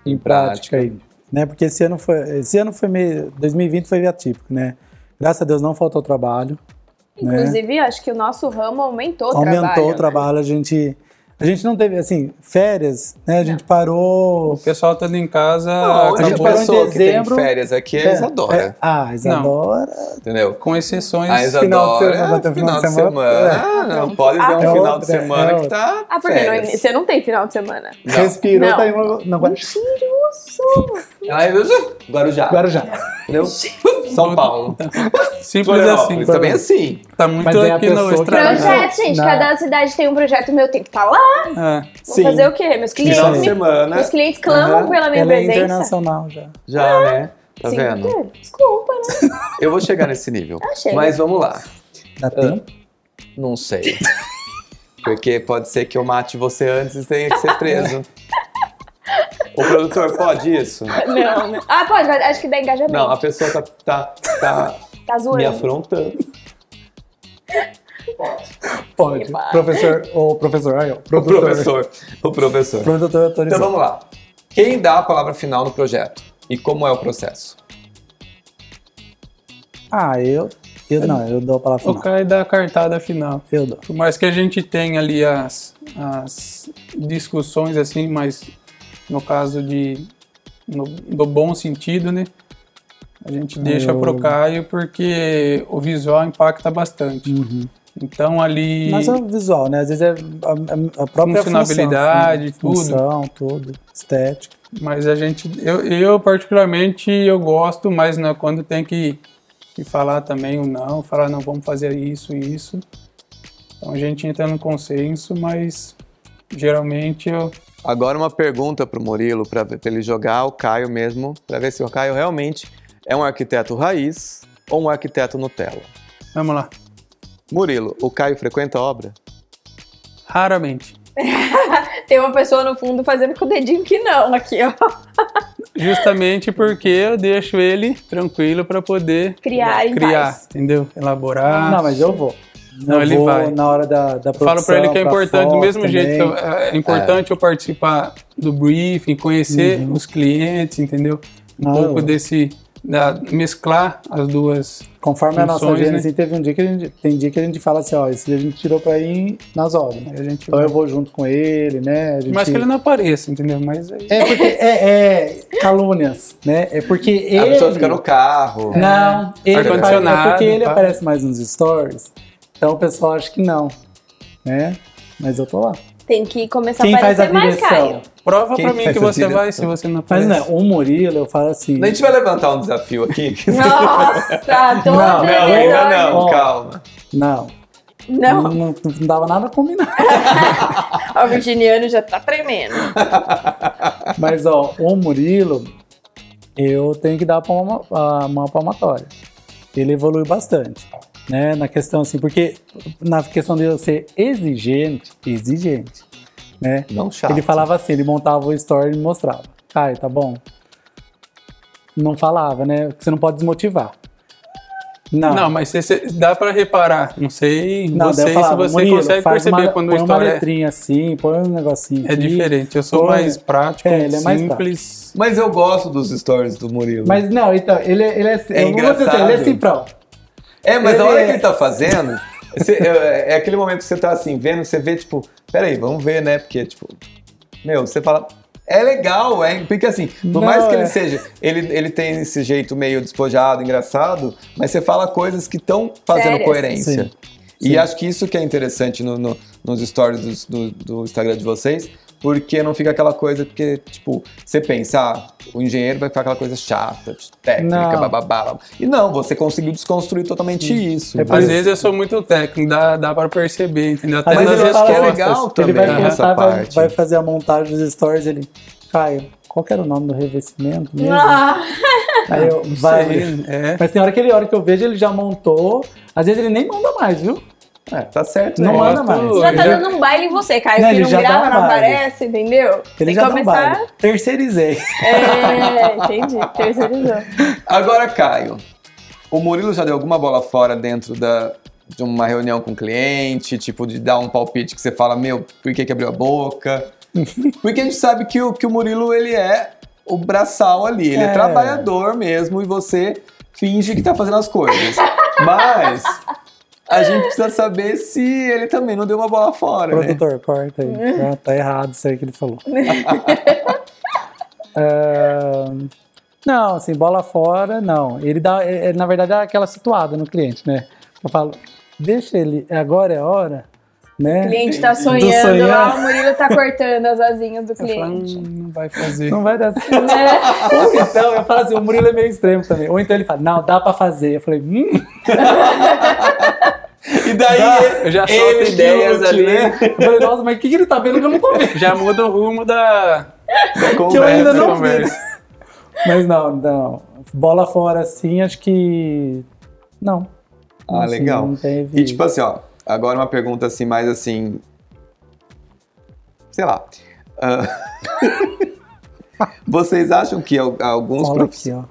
em prática prática. aí, né? Porque esse ano foi, esse ano foi meio, 2020 foi atípico, né? Graças a Deus não faltou trabalho, Inclusive, acho que o nosso ramo aumentou o aumentou trabalho. o né? trabalho, a gente a gente não teve assim, férias, né? A gente parou O pessoal estando em casa Não, a gente a parou em pessoa que tem dezembro. férias aqui é, É, Isadora, é, ah, Isadora. entendeu? com exceções. A Isadora, final de semana, é final de semana. Ah, não, pode ter um Ah, final outra, de semana é que tá Ah, porque não- férias. você não tem final de semana. Não. Respirou, Não. tá aí uma, não, Guarujá. Aí, Guarujá, Guarujá. entendeu? São Paulo. Simples assim. Também assim. Tá muito Mas é aqui no. Projeto, gente. Não. Cada cidade tem um projeto meu, tem que estar lá. É. Vou Sim. fazer o quê? Meus clientes, Final me- semana, meus clientes clamam Aham. pela minha Ela é presença. internacional já. já, né? Tá Sim, vendo? Desculpa, né? Eu vou chegar nesse nível. Ah, chega. Mas vamos lá. Dá tempo? Não sei. Porque pode ser que eu mate você antes e tenha que ser preso. O produtor pode isso? Não, não. Ah, pode, mas acho que dá engajamento. Não, a pessoa tá, tá, tá Tá me afrontando. Pode. Eba. Professor, ou professor, aí, ó, O produtor. professor. O professor. Produtor Então autorizado. vamos lá. Quem dá a palavra final no projeto? E como é o processo? Ah, eu, eu não, eu dou a palavra O final. Caio dá a cartada final. Eu dou. Por mais que a gente tenha ali as, as discussões, assim, mas no caso de. No, do bom sentido, né? A gente deixa Eu- pro Caio porque o visual impacta bastante. Uhum. Então ali. Mas é o visual, né? Às vezes é a, a- própria Funcionalidade, função, tudo. Função, tudo. Estética. Mas a gente, eu, eu particularmente, eu gosto, mas né, quando tem que, que falar também o não, falar não, vamos fazer isso e isso. Então a gente entra no consenso, mas geralmente eu, Agora uma pergunta pro Murilo, para ele jogar o Caio mesmo, para ver se o Caio realmente é um arquiteto raiz ou um arquiteto Nutella. vamos lá, Murilo, o Caio frequenta a obra? raramente. Tem uma pessoa no fundo fazendo com o dedinho que não, aqui, ó. Justamente porque eu deixo ele tranquilo para poder Criar em criar, paz. entendeu? Elaborar. Não, mas eu vou. Não, eu ele vou vai. na hora da, da produção. Falo para ele que é importante, do mesmo jeito que eu- também. é importante eu participar do briefing, conhecer Uhum. os clientes, entendeu? Um Ah, pouco eu- desse, da, mesclar as duas Conforme a nossa funções, gênese, né? teve um dia que a gente. Tem dia que a gente fala assim, ó, esse dia a gente tirou pra ir nas obras. Aí a gente Então eu vou junto com ele, né? A gente... Mas que ele não apareça, entendeu? Mas aí, É porque é, é calúnias, né? É porque ele. A pessoa fica no carro. Não, ele faz, é porque ele tá? aparece mais nos stories. Então o pessoal acha que não, né? Mas eu tô lá. Tem que começar Quem a faz a aparecer mais? Caio. prova Quem pra mim faz que a você direção? vai se você não Mas aparece. não, o Murilo, eu falo assim. A gente vai levantar um desafio aqui. Nossa, tô Não, Não, ainda não, Ó. calma. Não, Não, não, não, não dava nada combinado. o virginiano já tá tremendo. Mas ó, o Murilo, eu tenho que dar a palma, a mão palmatória. Ele evoluiu bastante, né? Na questão assim, porque na questão de eu ser exigente, exigente, né? Não chato. Ele falava assim, ele montava o story e me mostrava. Caio, tá bom? Não falava, né? Porque você não pode desmotivar. Não. Não, mas você- você- dá pra reparar. Não sei Não, você, falava, se você Murilo, consegue faz perceber uma, quando o põe uma história é- letrinha assim, põe um negocinho é aqui. diferente. Eu sou Põe- mais prático, É, ele é mais simples. Mas eu gosto dos stories do Murilo. Mas não, então, ele, é- ele é, É eu vou dizer assim, ele é engraçado. simprão. É, mas a Ele hora é- que ele tá fazendo, você- é, é aquele momento que você tá assim, vendo, você vê, tipo, peraí, vamos ver, né? Porque, tipo, meu, você fala. É legal, é, porque assim, por Não, mais que ele é. seja, ele, ele tem esse jeito meio despojado, engraçado, mas você fala coisas que estão fazendo Sérias. coerência. Sim. E Sim. acho que isso que é interessante no- no- nos stories do, do, do Instagram de vocês, porque não fica aquela coisa que, tipo, você pensa, ah, o engenheiro vai ficar aquela coisa chata, técnica, Não. bababá. E não, você conseguiu desconstruir totalmente isso. É Às isso- vezes eu sou muito técnico, dá, dá pra perceber, entendeu? Até Às Mas nas acho que é legal também Ele vai essa pensar, vai, parte. vai fazer a montagem dos stories, ele... Caio, qual que era o nome do revestimento mesmo? Ah, Aí eu, vai, sei, é. Mas tem hora que ele, hora que eu vejo, ele já montou. Às vezes ele nem manda mais, viu? É, tá certo. Não né? manda mais. você já tá dando um baile em você, Caio, Não, que ele não grava, não baile. aparece, entendeu? Ele Tem já que dá um começar. baile. Terceirizei. É, entendi. Terceirizou. Agora, Caio, o Murilo já deu alguma bola fora dentro da, de uma reunião com o cliente, tipo, de dar um palpite que você fala, meu, por que, que abriu a boca? Porque a gente sabe que o, que o Murilo, ele é o braçal ali, ele é. É. trabalhador mesmo e você finge que tá fazendo as coisas. Mas a gente precisa saber se ele também não deu uma bola fora, né? Produtor, corta aí. Tá, tá errado isso aí que ele falou. Ahn, não, assim, bola fora, não. Ele dá, é, é, na verdade, é aquela situada no cliente, né? Eu falo, deixa ele, agora é a hora, né? O cliente tá Do sonhando lá, o Murilo tá cortando as asinhas do Eu falo, cliente. "Hum, não vai fazer. Não vai dar certo. Ou então, eu falo assim, o Murilo é meio extremo também. Ou então ele fala, não, dá pra fazer. Eu falei, hum, E daí, Eu já solto ideias ali. né? eu falei, nossa, mas o que, que ele tá vendo que eu não tô vendo? Já muda o rumo da, Que eu ainda da não vi. conversa. Mas não, não. Bola fora assim, acho que. Não. Ah, Assim, legal. Não teve... E tipo assim, ó, agora uma pergunta assim, mais assim. Sei lá. ah, Vocês acham que al- alguns, Cola profi- aqui, ó.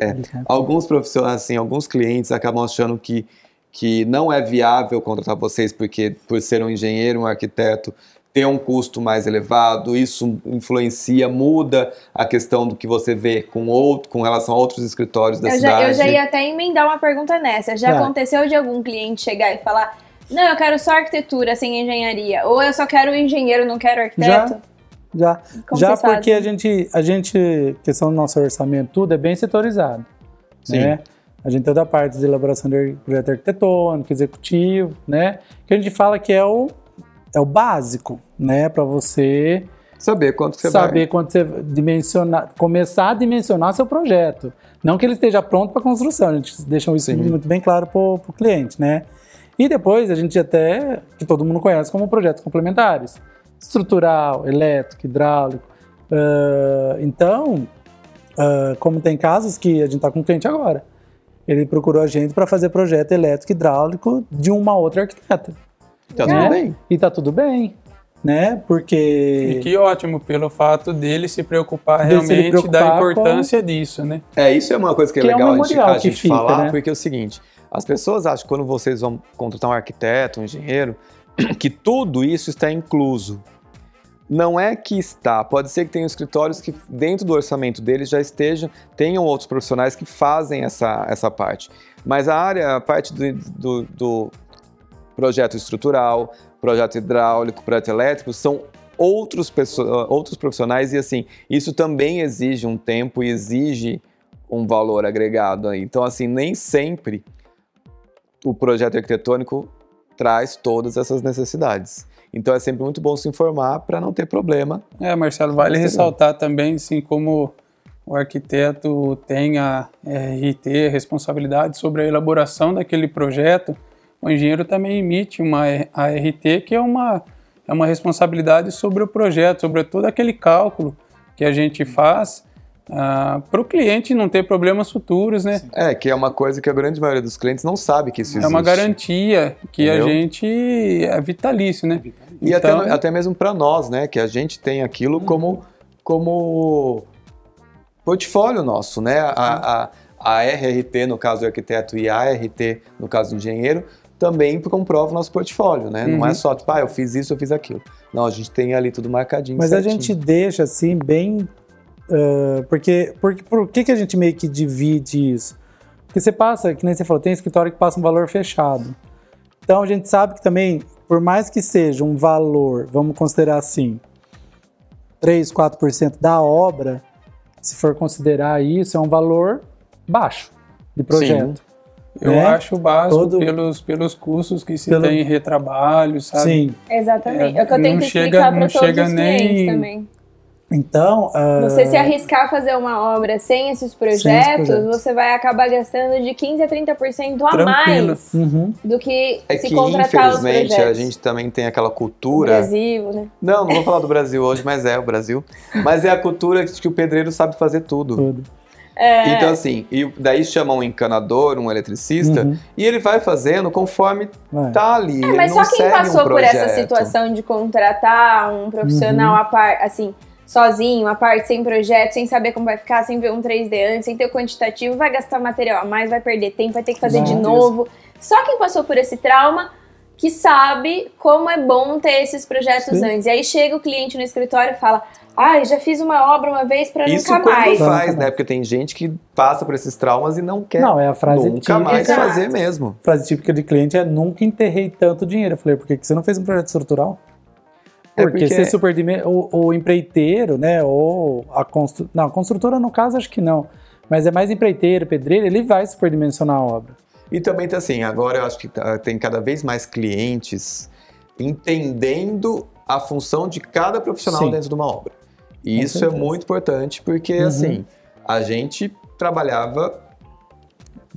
É. alguns profissionais, assim, alguns clientes acabam achando que, que não é viável contratar vocês porque por ser um engenheiro, um arquiteto, ter um custo mais elevado, isso influencia, muda a questão do que você vê com outro, com relação a outros escritórios da Eu já, cidade. eu já ia até emendar uma pergunta nessa. Já Tá. aconteceu de algum cliente chegar e falar: Não, eu quero só arquitetura sem engenharia. Ou eu só quero engenheiro, não quero arquiteto? Já. Como Já vocês porque a fazem? gente, a gente, questão do nosso orçamento, tudo é bem setorizado. Sim. Né? A gente tem toda a parte de elaboração de projeto arquitetônico, executivo, né? Que a gente fala que é o, é o básico, né? Para você Saber quanto você saber vai. quando você dimensionar, começar a dimensionar seu projeto. Não que ele esteja pronto para construção, a gente deixa isso Sim. muito bem claro para o cliente, né? E depois a gente até, que todo mundo conhece como projetos complementares. Estrutural, elétrico, hidráulico. Ah, então, ah, como tem casos que a gente está com um cliente agora, ele procurou a gente para fazer projeto elétrico e hidráulico de uma outra arquiteta. Tá né? tudo bem. E tá tudo bem, né? Porque... E que ótimo, pelo fato dele se preocupar Dele se realmente preocupar da importância disso, né? É, isso é uma coisa que é Que é um legal a gente, a que gente fica, falar, né? porque é o seguinte, as pessoas acham que quando vocês vão contratar um arquiteto, um engenheiro, que tudo isso está incluso. Não é que está, pode ser que tenham escritórios que dentro do orçamento deles já estejam, tenham outros profissionais que fazem essa, essa parte. Mas a área, a parte do, do, do projeto estrutural, projeto hidráulico, projeto elétrico, são outros, outros profissionais e assim, isso também exige um tempo e exige um valor agregado. Então, assim, nem sempre o projeto arquitetônico traz todas essas necessidades. Então, é sempre muito bom se informar para não ter problema. É, Marcelo, vale ressaltar também, assim, como o arquiteto tem a RT, responsabilidade sobre a elaboração daquele projeto, o engenheiro também emite uma ART, que é uma, é uma responsabilidade sobre o projeto, sobre todo aquele cálculo que a gente faz para o cliente não ter problemas futuros, né? É, que é uma coisa que a grande maioria dos clientes não sabe que isso É existe. uma garantia que a Entendeu? gente é vitalício, né? E Então- até, até mesmo para nós, né? Que a gente tem aquilo como, como portfólio nosso, né? A, a, a RRT, no caso do arquiteto, e a ART, no caso do engenheiro, também comprova o nosso portfólio, né? Não é Uhum. só, tipo, ah, eu fiz isso, eu fiz aquilo. Não, a gente tem ali tudo marcadinho. Mas a certinho. gente deixa assim bem. ah, porque, porque por que, que a gente meio que divide isso? Porque você passa, que nem você falou, tem escritório que passa um valor fechado. Então a gente sabe que também, por mais que seja um valor, vamos considerar assim, 3, 4% da obra, se for considerar isso, é um valor baixo de projeto. Eu né? acho básico Todo- pelos, pelos custos que se Pelo- tem em retrabalho, sabe? Sim. Exatamente. É, É, o que eu tenho não que chega- explicar para não todos chega os nem- também. Então. ah, Você se arriscar a fazer uma obra sem esses projetos, projetos. você vai acabar gastando de 15 a 30% a Tranquilo. mais uhum. do que É se que, contratar os infelizmente, a gente também tem aquela O cultura. Brasil, né? Não, não vou falar do Brasil hoje, mas é o Brasil. Mas é a cultura de que o pedreiro sabe fazer tudo. Tudo. É, Então, assim, e daí chama um encanador, um eletricista, Uhum. e ele vai fazendo conforme Vai. tá ali. É, ele mas não só quem passou um por essa situação de contratar um profissional Uhum. a par, assim, sozinho, a parte, sem projeto, sem saber como vai ficar, sem ver um 3D antes, sem ter o quantitativo, vai gastar material a mais, vai perder tempo, vai ter que fazer de Vai. novo. Só quem passou por esse trauma que sabe como é bom ter esses projetos Sim. antes. E aí chega o cliente no escritório e fala: Ai, já fiz uma obra uma vez pra Isso nunca quando mais. faz, Nunca né? Porque tem gente que passa por esses traumas e não quer Não, é a frase nunca típica. mais Exato. fazer mesmo. A frase típica de cliente é nunca enterrei tanto dinheiro. Eu falei, por que você não fez um projeto estrutural? É Porque, porque- você superdime... o, o empreiteiro, né, ou a constru... Não, a construtora no caso acho que não. Mas é mais empreiteiro, pedreiro, ele vai superdimensionar a obra. E também tá assim, agora eu acho que tá- tem cada vez mais clientes entendendo a função de cada profissional Sim. dentro de uma obra. E Com isso é certeza. muito importante porque, Uhum. assim, a gente trabalhava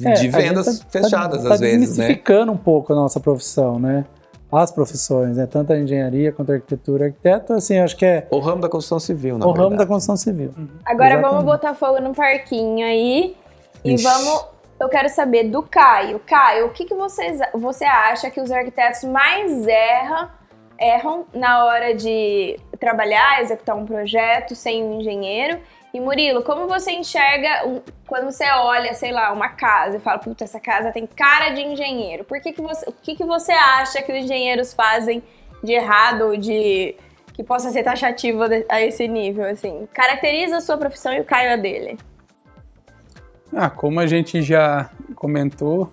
É, de a vendas gente tá- fechadas tá, às tá vezes, né? um pouco a nossa profissão, né? As profissões, né? Tanto a engenharia quanto a arquitetura. Arquiteto, assim, acho que é O ramo da construção civil, na o ramo da verdade. construção civil. Agora Exatamente. vamos botar fogo no parquinho aí. E Ixi. vamos. Eu quero saber do Caio. Caio, o que, que vocês, você acha que os arquitetos mais erram, erram na hora de trabalhar, executar um projeto sem um engenheiro? E Murilo, como você enxerga um- quando você olha, sei lá, uma casa e fala, puta, essa casa tem cara de engenheiro? Por que, que você, o que, que você acha que os engenheiros fazem de errado ou de que possa ser taxativo a esse nível, assim? Caracteriza a sua profissão e o Caio a dele. Ah, como a gente já comentou,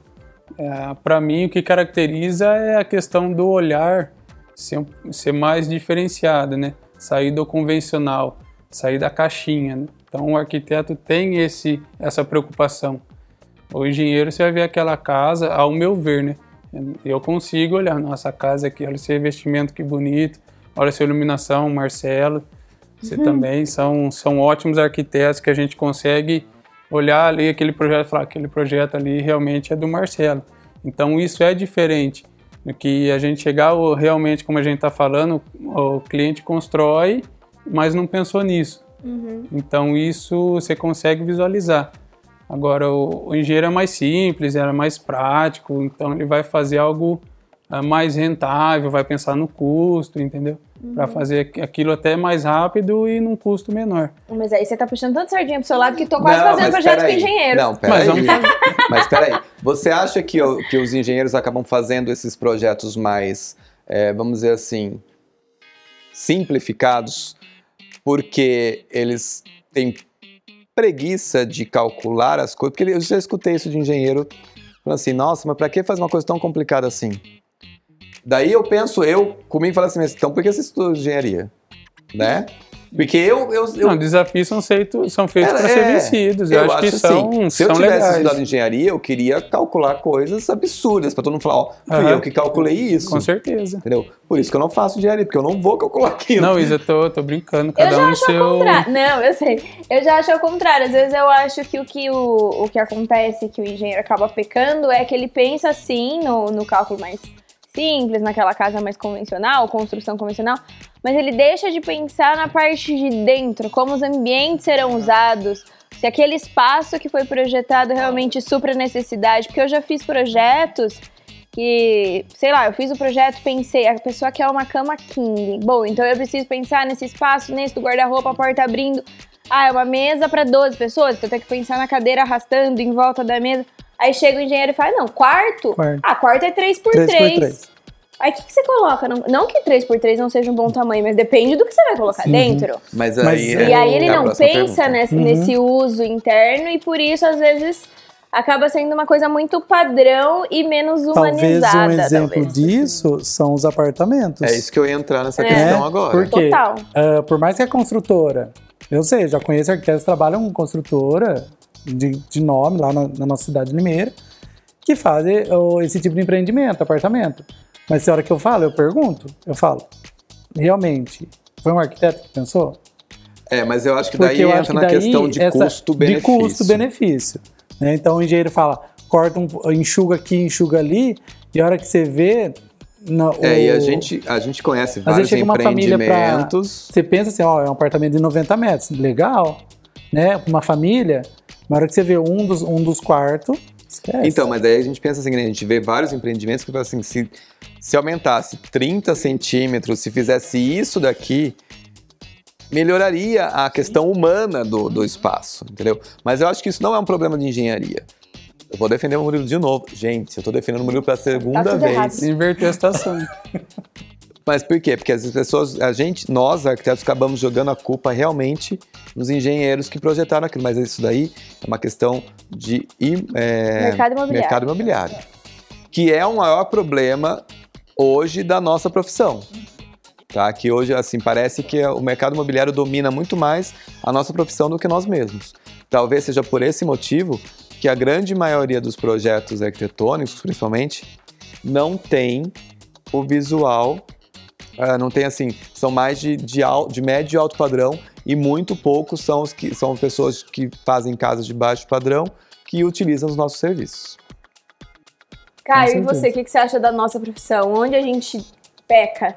para mim o que caracteriza é a questão do olhar ser, ser mais diferenciado, né? Sair do convencional, sair da caixinha. Né? Então o arquiteto tem esse, essa preocupação. O engenheiro você vai ver aquela casa, ao meu ver, né? Eu consigo olhar, nossa casa aqui, olha esse revestimento que bonito, olha essa iluminação, Marcelo. Você também são, são ótimos arquitetos que a gente consegue olhar ali aquele projeto e falar aquele projeto ali realmente é do Marcelo. Então isso é diferente do que a gente chegar realmente, como a gente está falando, o cliente constrói, mas não pensou nisso. Então isso você consegue visualizar. Agora o, o engenheiro é mais simples, é mais prático, então ele vai fazer algo ah, mais rentável, vai pensar no custo, entendeu? Para fazer aqu- aquilo até mais rápido e num custo menor. Mas aí você tá puxando tanto sardinha pro seu lado que tô quase Não, fazendo mas projeto com engenheiro. Não, Mas peraí. vamos Mas peraí. Você acha que, que os engenheiros acabam fazendo esses projetos mais, é, vamos dizer assim, simplificados porque eles têm preguiça de calcular as coisas? Porque eu já escutei isso de engenheiro falando assim, nossa, mas pra que fazer uma coisa tão complicada assim? Daí eu penso, eu comigo falo assim, então por que você estudou engenharia? Né? Porque eu, eu, eu Não, desafios são, feitos são feitos É, para ser é. vencidos. Eu, acho que são, assim, se eu são tivesse legais. estudado engenharia, eu queria calcular coisas absurdas pra todo mundo falar, ó, fui Aham. eu que calculei isso. Com certeza. Entendeu? Por isso que eu não faço engenharia, porque eu não vou calcular aquilo. Não, Isa, eu tô, tô brincando. Eu Cada já um no acho seu. ao contrário. Não, eu sei. Eu já acho ao contrário. Às vezes eu acho que o que, o, o que acontece, que o engenheiro acaba pecando, é que ele pensa assim no, no cálculo mais simples, naquela casa mais convencional, construção convencional, mas ele deixa de pensar na parte de dentro, como os ambientes serão usados, se aquele espaço que foi projetado realmente supra a necessidade. Porque eu já fiz projetos que, sei lá, eu fiz o projeto, pensei, a pessoa quer uma cama king. Bom, então eu preciso pensar nesse espaço, nesse do guarda-roupa, a porta abrindo. ah, é uma mesa para 12 pessoas, então eu tenho que pensar na cadeira arrastando em volta da mesa. Aí chega o engenheiro e fala, não, quarto? Quarto. Ah, quarto é 3 por 3 3 por 3. Aí o que, que você coloca? Não, não que 3 por 3 não seja um bom tamanho, mas depende do que você vai colocar Sim. dentro. Mas Mas aí, é E aí ele é a não pensa nesse, Uhum. nesse uso interno e por isso, às vezes, acaba sendo uma coisa muito padrão e menos Talvez humanizada. um exemplo talvez. disso são os apartamentos. É isso que eu ia entrar nessa É. questão agora. Por quê? Total. Ah, por mais que a construtora, eu sei, já conheço arquitetos que trabalham com construtora de, de nome lá na, na nossa cidade de Limeira, que fazem oh, esse tipo de empreendimento, apartamento. Mas na hora que eu falo, eu pergunto, eu falo, realmente, foi um arquiteto que pensou? É, mas eu acho que daí entra que na daí questão de custo-benefício. De custo-benefício. né? Então o engenheiro fala, corta um, enxuga aqui, enxuga ali, e a hora que você vê. É, e a gente, a gente conhece vários chega uma família pra- empreendimentos. Você pensa assim, ó, é um apartamento de 90 metros, legal, né? Uma família, na hora que você vê um dos, um dos quartos, esquece. Então, mas daí a gente pensa assim, né, a gente vê vários empreendimentos que falam assim, se, se aumentasse 30 centímetros, se fizesse isso daqui, melhoraria a questão humana do, do espaço, entendeu? Mas eu acho que isso não é um problema de engenharia. Eu vou defender o Murilo de novo. Gente, eu tô defendendo o Murilo pela segunda tudo vez. errado. Inverter a situação. Mas por quê? Porque as pessoas, a gente, nós arquitetos, acabamos jogando a culpa realmente nos engenheiros que projetaram aquilo. Mas isso daí é uma questão de é, Mercado imobiliário. mercado imobiliário, que é o maior problema hoje da nossa profissão. Tá? Que hoje, assim, parece que o mercado imobiliário domina muito mais a nossa profissão do que nós mesmos. Talvez seja por esse motivo que a grande maioria dos projetos arquitetônicos, principalmente, não tem o visual, ah, não tem assim, são mais de, de, al- de médio e alto padrão e muito poucos são os que são pessoas que fazem casas de baixo padrão que utilizam os nossos serviços. Caio, e você, o que, que você acha da nossa profissão? Onde a gente peca?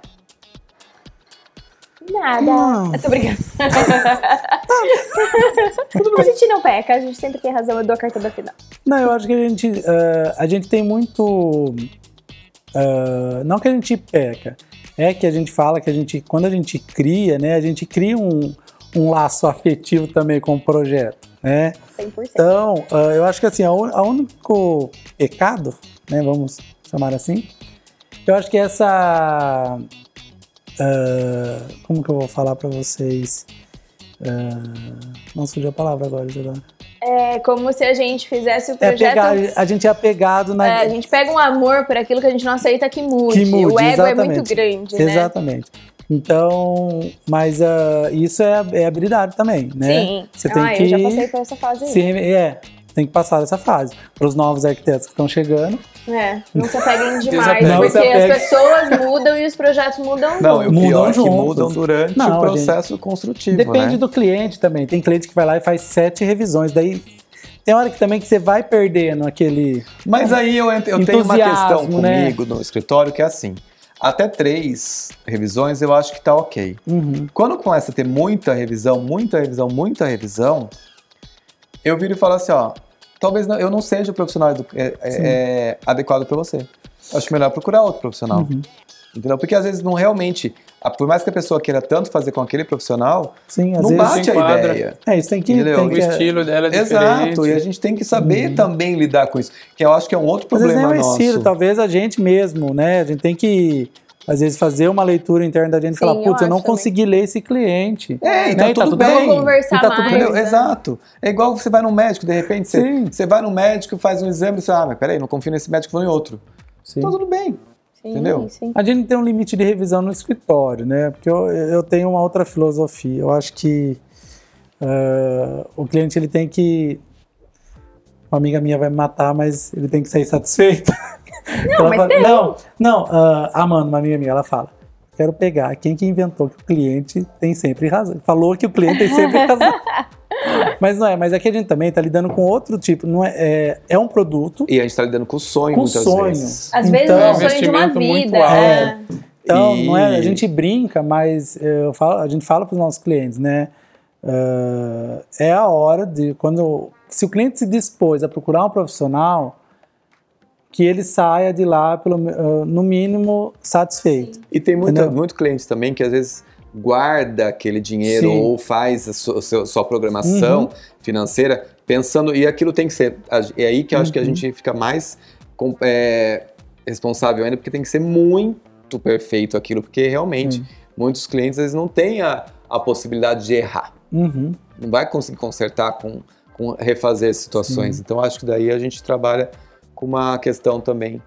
Nada. Não. Eu tô brincando. a gente não peca, a gente sempre tem razão, eu dou a cartada final. Não, eu acho que a gente, ah, a gente tem muito. ah, não que a gente peca, é que a gente fala que a gente, quando a gente cria, né, a gente cria um, um laço afetivo também com o projeto, né? 100%. Então, ah, eu acho que assim, o único pecado, né, vamos chamar assim, eu acho que essa. ah, como que eu vou falar pra vocês? Ah, não surgiu a palavra agora, Isadora. É como se a gente fizesse o É projeto. pegar, a gente é apegado na. É, a gente pega um amor por aquilo que a gente não aceita que mude. Que mude, o ego é exatamente. muito grande, né? Exatamente. Então, mas ah, isso é, é habilidade também, né? Sim. Você tem ah, que eu já passei por essa fase aí. se, é, tem que passar dessa fase. Para os novos arquitetos que estão chegando, É, não se apeguem demais, porque as pessoas mudam e os projetos mudam Não, e o Mudam pior é que juntos. mudam durante Não, o processo construtivo, depende né? do cliente também. Tem cliente que vai lá e faz sete revisões, daí tem hora que também que você vai perdendo aquele. Mas aí eu, ent- eu tenho uma questão né? comigo no escritório que é assim, até três revisões eu acho que tá ok. Uhum. Quando começa a ter muita revisão, muita revisão, muita revisão, eu viro e falo assim, ó, talvez não- eu não seja o profissional é- é- é adequado para você. Acho melhor procurar outro profissional. Uhum. Entendeu? Porque às vezes não realmente, a- por mais que a pessoa queira tanto fazer com aquele profissional, Sim, às não vezes. bate a ideia. É, isso tem que. Entendeu? Tem O que estilo dela é diferente. Exato, e a gente tem que saber também lidar com isso, que eu acho que é um outro Às vezes nem problema é o nosso. estilo, talvez a gente mesmo, né? A gente tem que, às vezes, fazer uma leitura interna da gente e falar, eu putz, eu não acho também. consegui ler esse cliente. É, e Né? tá tudo bem. Vamos conversar E tá tudo mais. bem. Né? Exato. É igual você vai no médico, de repente, você, você vai no médico, faz um exame e você, ah, mas peraí, não confio nesse médico, vou em outro. Sim. Então tudo bem. Sim, Entendeu? sim. A gente tem um limite de revisão no escritório, né? Porque eu, eu tenho uma outra filosofia. Eu acho que ah, o cliente ele tem que. Uma amiga minha vai me matar, mas ele tem que sair satisfeito. Não, mas tem. não, não. ah, a Amanda, uma amiga minha, ela fala. Quero pegar quem que inventou que o cliente tem sempre razão. Falou que o cliente tem sempre razão. Mas não é, mas aqui a gente também está lidando com outro tipo. Não é, é, é um produto. E a gente tá lidando com sonho Com muitas sonho. vezes. Às vezes Então- é o sonho de uma Investimento muito vida. alto. é. Então, E- não é, a gente brinca, mas eu falo, a gente fala para os nossos clientes, né? ah, é a hora de quando se o cliente se dispôs a procurar um profissional que ele saia de lá pelo ah, no mínimo satisfeito. E tem muita, muito clientes também que às vezes guarda aquele dinheiro Sim. ou faz a sua, seu- sua programação Uhum. financeira pensando e aquilo tem que ser é aí que eu acho que a Uhum. gente fica mais é, responsável ainda porque tem que ser muito perfeito aquilo porque realmente Sim. muitos clientes eles não têm a, a possibilidade de errar Uhum. não vai conseguir consertar com, com refazer situações. Então acho que daí a gente trabalha com uma questão também.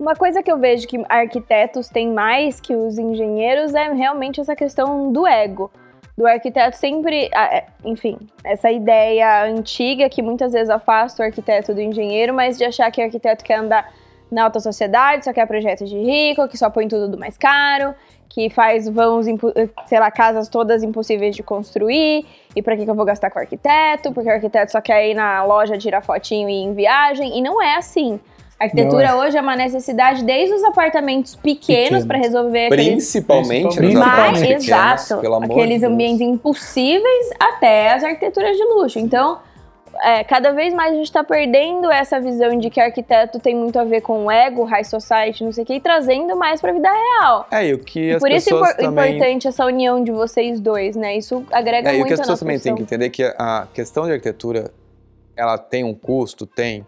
Uma coisa que eu vejo que arquitetos têm mais que os engenheiros é realmente essa questão do ego. Do arquiteto sempre, ah, é, enfim, essa ideia antiga que muitas vezes afasta o arquiteto do engenheiro, mas de achar que o arquiteto quer andar na alta sociedade, só quer projeto de rico, que só põe tudo do mais caro, que faz vãos, impo- sei lá, casas todas impossíveis de construir, e pra que, que eu vou gastar com arquiteto? Porque o arquiteto só quer ir na loja tirar fotinho e ir em viagem, e não é assim. A arquitetura hoje é uma necessidade desde os apartamentos pequenos Pequenos. para resolver aqueles principalmente nos Principalmente. mais pequenos, exato, pelo amor aqueles Deus. ambientes impossíveis até as arquiteturas de luxo. Então, é, cada vez mais a gente está perdendo essa visão de que arquiteto tem muito a ver com o ego, high society, não sei o que, e trazendo mais para a vida real. é e o que E as por isso é também importante essa união de vocês dois, né? Isso agrega É, e o muito que as pessoas também têm que entender é que a questão de arquitetura, ela tem um custo, tem,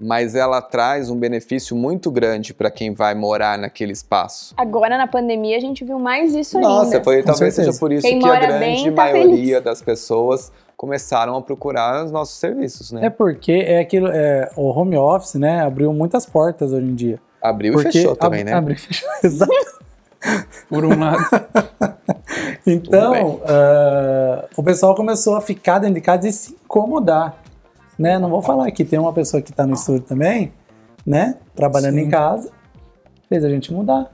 mas ela traz um benefício muito grande para quem vai morar naquele espaço. Agora, na pandemia, a gente viu mais isso Nossa, ainda. foi, Com talvez certeza. seja por isso Quem que a grande bem, tá maioria feliz. das pessoas começaram a procurar os nossos serviços, né? É porque é aquilo, é, o home office, né, abriu muitas portas hoje em dia. Abriu Porque e fechou também, ab- né? Abriu e fechou, exato. Por um lado. Então, ah, o pessoal começou a ficar dentro de casa e se incomodar, né? Não vou falar que tem uma pessoa que está no estúdio também, né? Trabalhando Sim. em casa, fez a gente mudar.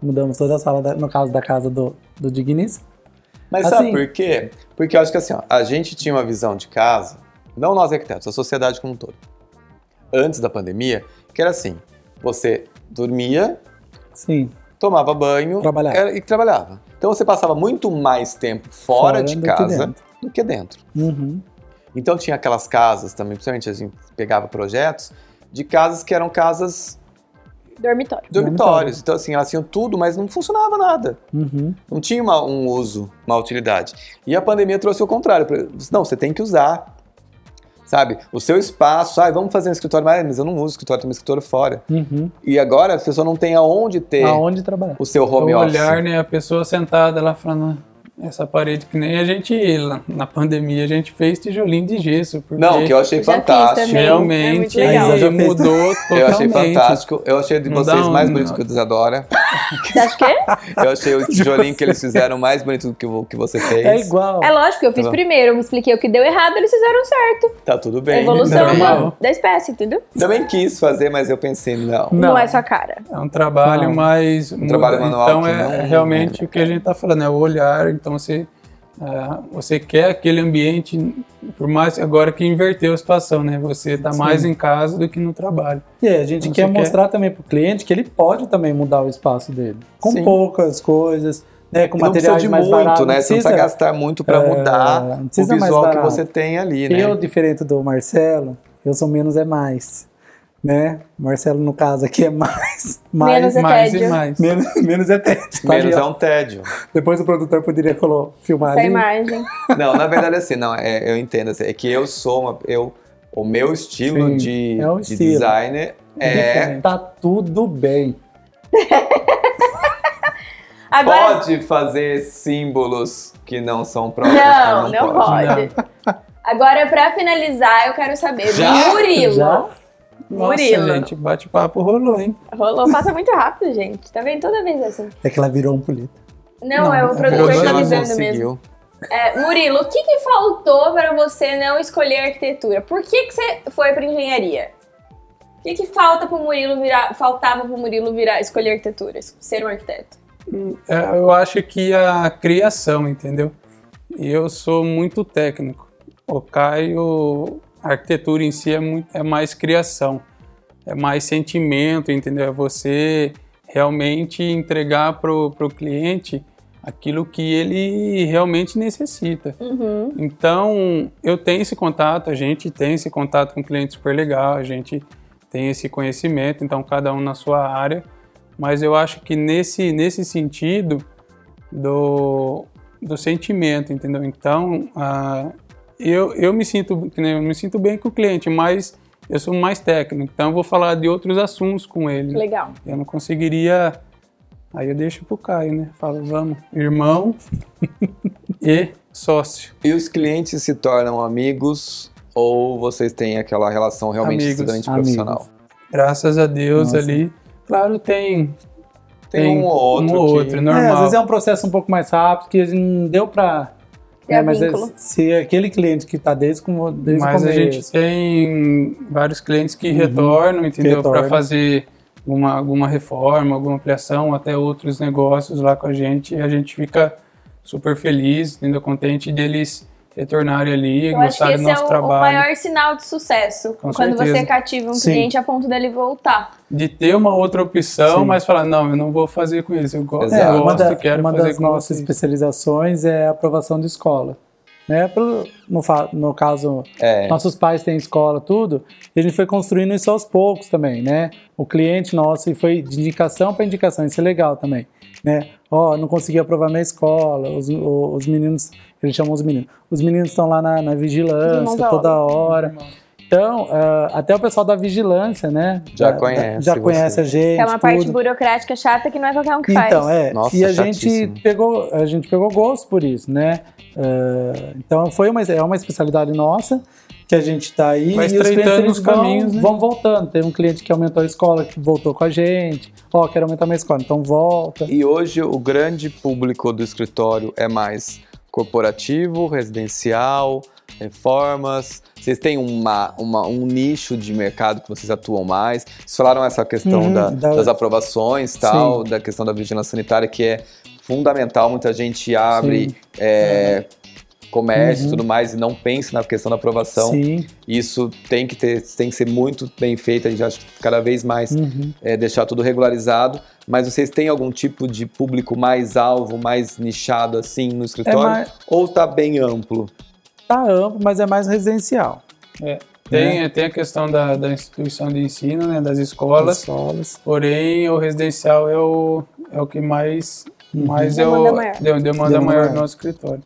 Mudamos toda a sala, da- no caso da casa do, do Digníssimo. Mas Assim- sabe por quê? Porque eu acho que assim, ó, a gente tinha uma visão de casa, não nós arquitetos, a sociedade como um todo. Antes da pandemia, que era assim, você dormia, Sim, tomava banho Trabalhava. era- e trabalhava. Então você passava muito mais tempo fora, Fora de do que casa dentro. do que dentro. Uhum. Então tinha aquelas casas também, principalmente a gente pegava projetos de casas que eram casas Dormitório. dormitórios. Dormitórios. Então assim, elas tinham tudo, mas não funcionava nada. Uhum. Não tinha uma- um uso, uma utilidade. E a pandemia trouxe o contrário. Não, você tem que usar. Sabe? O seu espaço. Ah, vamos fazer um escritório. Mas mas eu não uso escritório, tenho um escritório fora. Uhum. E agora a pessoa não tem aonde ter Aonde trabalhar? o seu home o office. olhar, né? A pessoa sentada lá falando. Essa parede que nem a gente, lá na pandemia, a gente fez tijolinho de gesso. Porque Não, que eu achei fantástico. É realmente. A já fez mudou totalmente. Eu achei fantástico. Eu achei de Não vocês um- mais bonitos que o Desadora. Você acha que é? Eu achei o tijolinho que eles fizeram mais bonito do que o que você fez. É igual. É lógico, eu fiz Tá primeiro, eu me expliquei o que deu errado, eles fizeram certo. Tá tudo A bem. evolução Também. da, da espécie, entendeu? Também quis fazer, mas eu pensei, não. Não, Não. é sua cara. É um trabalho Não. mais. muda. trabalho manual Então é não- realmente o que a gente está falando, é o olhar. Então você, ah, você quer aquele ambiente, por mais agora que inverteu a situação, né? Você está mais em casa do que no trabalho. E a gente Você quer quer- mostrar também pro cliente que ele pode também mudar o espaço dele. Com Sim. poucas coisas, né? Com precisa materiais de mais muito, baratos. né? Você não precisa gastar muito pra é, mudar não o precisa visual que barato. você tem ali, né? Eu, diferente do Marcelo, eu sou menos é mais. Né? Marcelo, no caso, aqui é mais. mais Menos é mais e tédio. mais. menos, menos é teste. Tá Menos ali, é um tédio. Depois o produtor poderia colo- filmar Essa ali. imagem. Não, na verdade, assim, não, é, eu entendo. assim, é que eu sou uma. Eu, o meu estilo Sim, de, é o de estilo. designer é. Tá tudo bem. Agora. Pode fazer símbolos que não são próprios. Não, como não pode. Agora, pra finalizar, eu quero saber. Já? Murilo. Já? Nossa, Murilo. gente, bate-papo rolou, hein? Rolou, passa muito rápido, gente. Tá vendo? Toda vez é assim. É que ela virou um político. Não, Não, é o produtor que tá avisando mesmo. É, Murilo, o que, que faltou para você não escolher arquitetura? Por que, que você foi para engenharia? O que, que falta pro Murilo virar, faltava pro Murilo virar escolher arquitetura, ser um arquiteto? É, eu acho que a criação, entendeu? E eu sou muito técnico. O Caio, a arquitetura em si é, muito, é mais criação, é mais sentimento, entendeu? É você realmente entregar pro, pro cliente aquilo que ele realmente necessita. Uhum. Então, eu tenho esse contato, a gente tem esse contato com o cliente super legal, a gente tem esse conhecimento, então cada um na sua área, mas eu acho que nesse, nesse sentido do do sentimento, entendeu? Então, ah, eu, eu me sinto que eu me sinto bem com o cliente, mas eu sou mais técnico, então eu vou falar de outros assuntos com ele. Legal. Eu não conseguiria. Aí eu deixo pro Caio, né? Falo, vamos, irmão e sócio. E os clientes se tornam amigos ou vocês têm aquela relação realmente Amigos. estudante Amigos. profissional? Graças a Deus Nossa. ali. Claro, tem. Tem um ou outro Um ou que- outro, É, normal. às vezes é um processo um pouco mais rápido, que não deu pra. Ter né, mas é- se aquele cliente que tá desde, como, desde Mas o a começo. gente tem vários clientes que retornam, entendeu? Para fazer uma, alguma reforma, alguma ampliação, até outros negócios lá com a gente. E a gente fica super feliz, entendeu? Contente deles retornarem ali, Eu gostarem do esse é nosso o, o trabalho. maior sinal de sucesso. Com quando certeza. você cativa um Sim. cliente a ponto dele voltar. De ter uma outra opção, Sim. mas falar, não, eu não vou fazer com isso. Eu. É, gosto, uma, da- quero uma fazer das com nossas vocês. especializações é a aprovação de escola. Né? Pelo- no, no caso, É. nossos pais têm escola, tudo, e a gente foi construindo isso aos poucos também, né? O cliente nosso e foi de indicação para indicação, isso é legal também, né? Ó, não consegui aprovar minha escola, os, os meninos, eles chamam os meninos, os meninos estão lá na, na vigilância da toda hora. Então, ah, até o pessoal da vigilância, né? Já da- conhece Já você. conhece a gente. É uma parte tudo. burocrática chata que não é qualquer um que Então, faz. é. Nossa, e a gente pegou, a gente pegou gosto por isso, né? Eh, então foi uma, é uma especialidade nossa que a gente está aí Vai e os clientes os vão, caminhos, né? vão voltando. Tem um cliente que aumentou a escola, que voltou com a gente. Ó, quero aumentar minha escola, então volta. E hoje o grande público do escritório é mais corporativo, residencial, reformas. Vocês têm uma, uma- um nicho de mercado que vocês atuam mais? Vocês falaram essa questão Uhum, da- da- das aprovações, tal, da questão da vigilância sanitária, que é fundamental. Muita gente abre Sim. é, comércio e Uhum. tudo mais e não pensa na questão da aprovação. Sim. Isso tem que, ter, tem que ser muito bem feito. A gente acha que cada vez mais Uhum. é, deixar tudo regularizado. Mas vocês têm algum tipo de público mais alvo, mais nichado assim no escritório? mais- Ou tá bem amplo? Tá amplo, mas é mais residencial. Tem, tem a questão da, da instituição de ensino, né, das escolas, Escolas. porém o residencial é o, é o que mais, mais é Demanda o, maior. de- demanda, Demanda maior maior. do nosso escritório.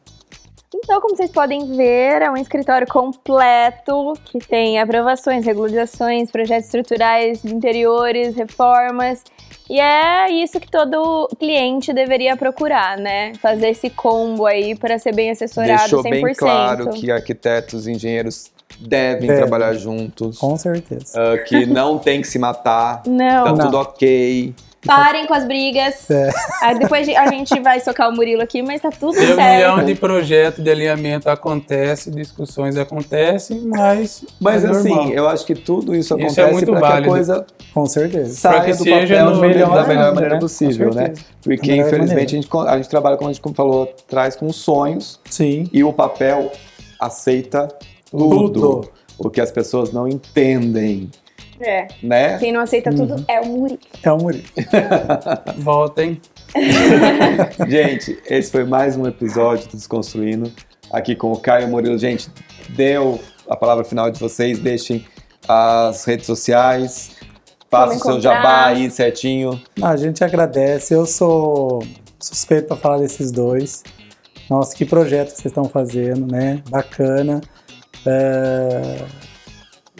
Então, como vocês podem ver, é um escritório completo que tem aprovações, regularizações, projetos estruturais interiores, reformas. E é isso que todo cliente deveria procurar, né? Fazer esse combo aí para ser bem assessorado Deixou 100%. bem claro que arquitetos e engenheiros devem Devem. trabalhar juntos, Com certeza. ah, que não tem que se matar, Não, tá Não. tudo ok. Parem com as brigas. É. Aí depois a gente vai socar o Murilo aqui, mas tá tudo Reunião certo. de projeto de alinhamento acontece, discussões acontecem, mas Mas é assim, normal. eu acho que tudo isso Isso é acontece muito para que a válido. coisa Com certeza. saia que do seja papel no da melhor da melhor maneira, maneira possível, né? Porque infelizmente a gente, a gente trabalha, como a gente falou, traz com sonhos Sim. e o papel aceita tudo. Tudo. O que as pessoas não entendem, É. né? Quem não aceita tudo é o Murilo. É o Murilo. Voltem. Gente, esse foi mais um episódio do Desconstruindo, aqui com o Caio Murilo. Gente, deu a palavra final de vocês, deixem as redes sociais, façam o seu jabá aí certinho. A gente agradece. Eu sou suspeito para falar desses dois. Nossa, que projeto que vocês estão fazendo, né? Bacana. É...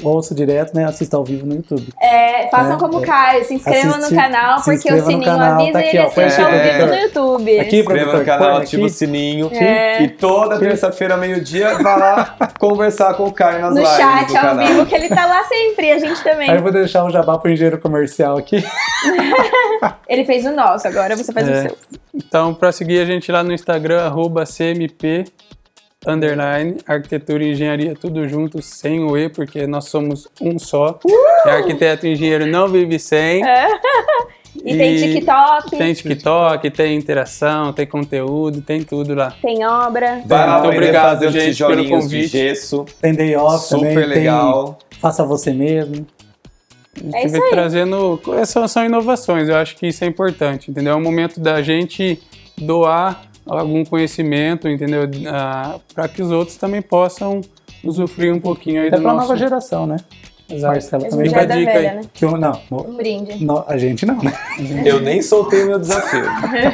Ouço direto, né? Assista ao vivo no YouTube. É, façam É, como o é. Caio, se inscrevam Assiste- no canal, se porque o no sininho canal, avisa tá e aqui, ele ó, assiste aqui, ao vivo no YouTube. Aqui, Inscreva no canal, ativa o sininho. É. E toda terça-feira, meio-dia, vai lá conversar com o Caio nas No lives chat do ao canal. vivo, que ele tá lá sempre, e a gente também. Aí eu vou deixar o jabá pro engenheiro comercial aqui. Ele fez o nosso, agora você faz É. o seu. Então, para seguir a gente lá no Instagram, arroba CMP, underline, arquitetura e engenharia, tudo junto, sem o E, porque nós somos um só. E arquiteto e engenheiro não vive sem. E, tem TikTok, tem, Tem TikTok, tem interação, tem conteúdo, tem tudo lá. obra. Vai lá Muito obrigado, fazer gente, pelo tijolinhos de convite. gesso. Tem day off também. Super tem legal. Faça você mesmo. A gente É isso vem aí. trazendo. São, são inovações, eu acho que isso é importante, entendeu? É o momento da gente doar algum conhecimento, entendeu? para que os outros também possam usufruir um pouquinho aí Até do pra nosso. nova geração, né? Exato. Marcelo também. já é da dica aí. velha, né? Que eu, não, Um brinde. no- a gente não, né? Eu nem soltei o meu desafio.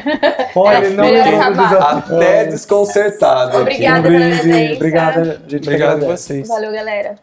Olha, ele não acabar. desafio. Até desconcertado. aqui. Obrigada Um brinde. Obrigada, a gente Obrigado a vocês. Valeu, galera.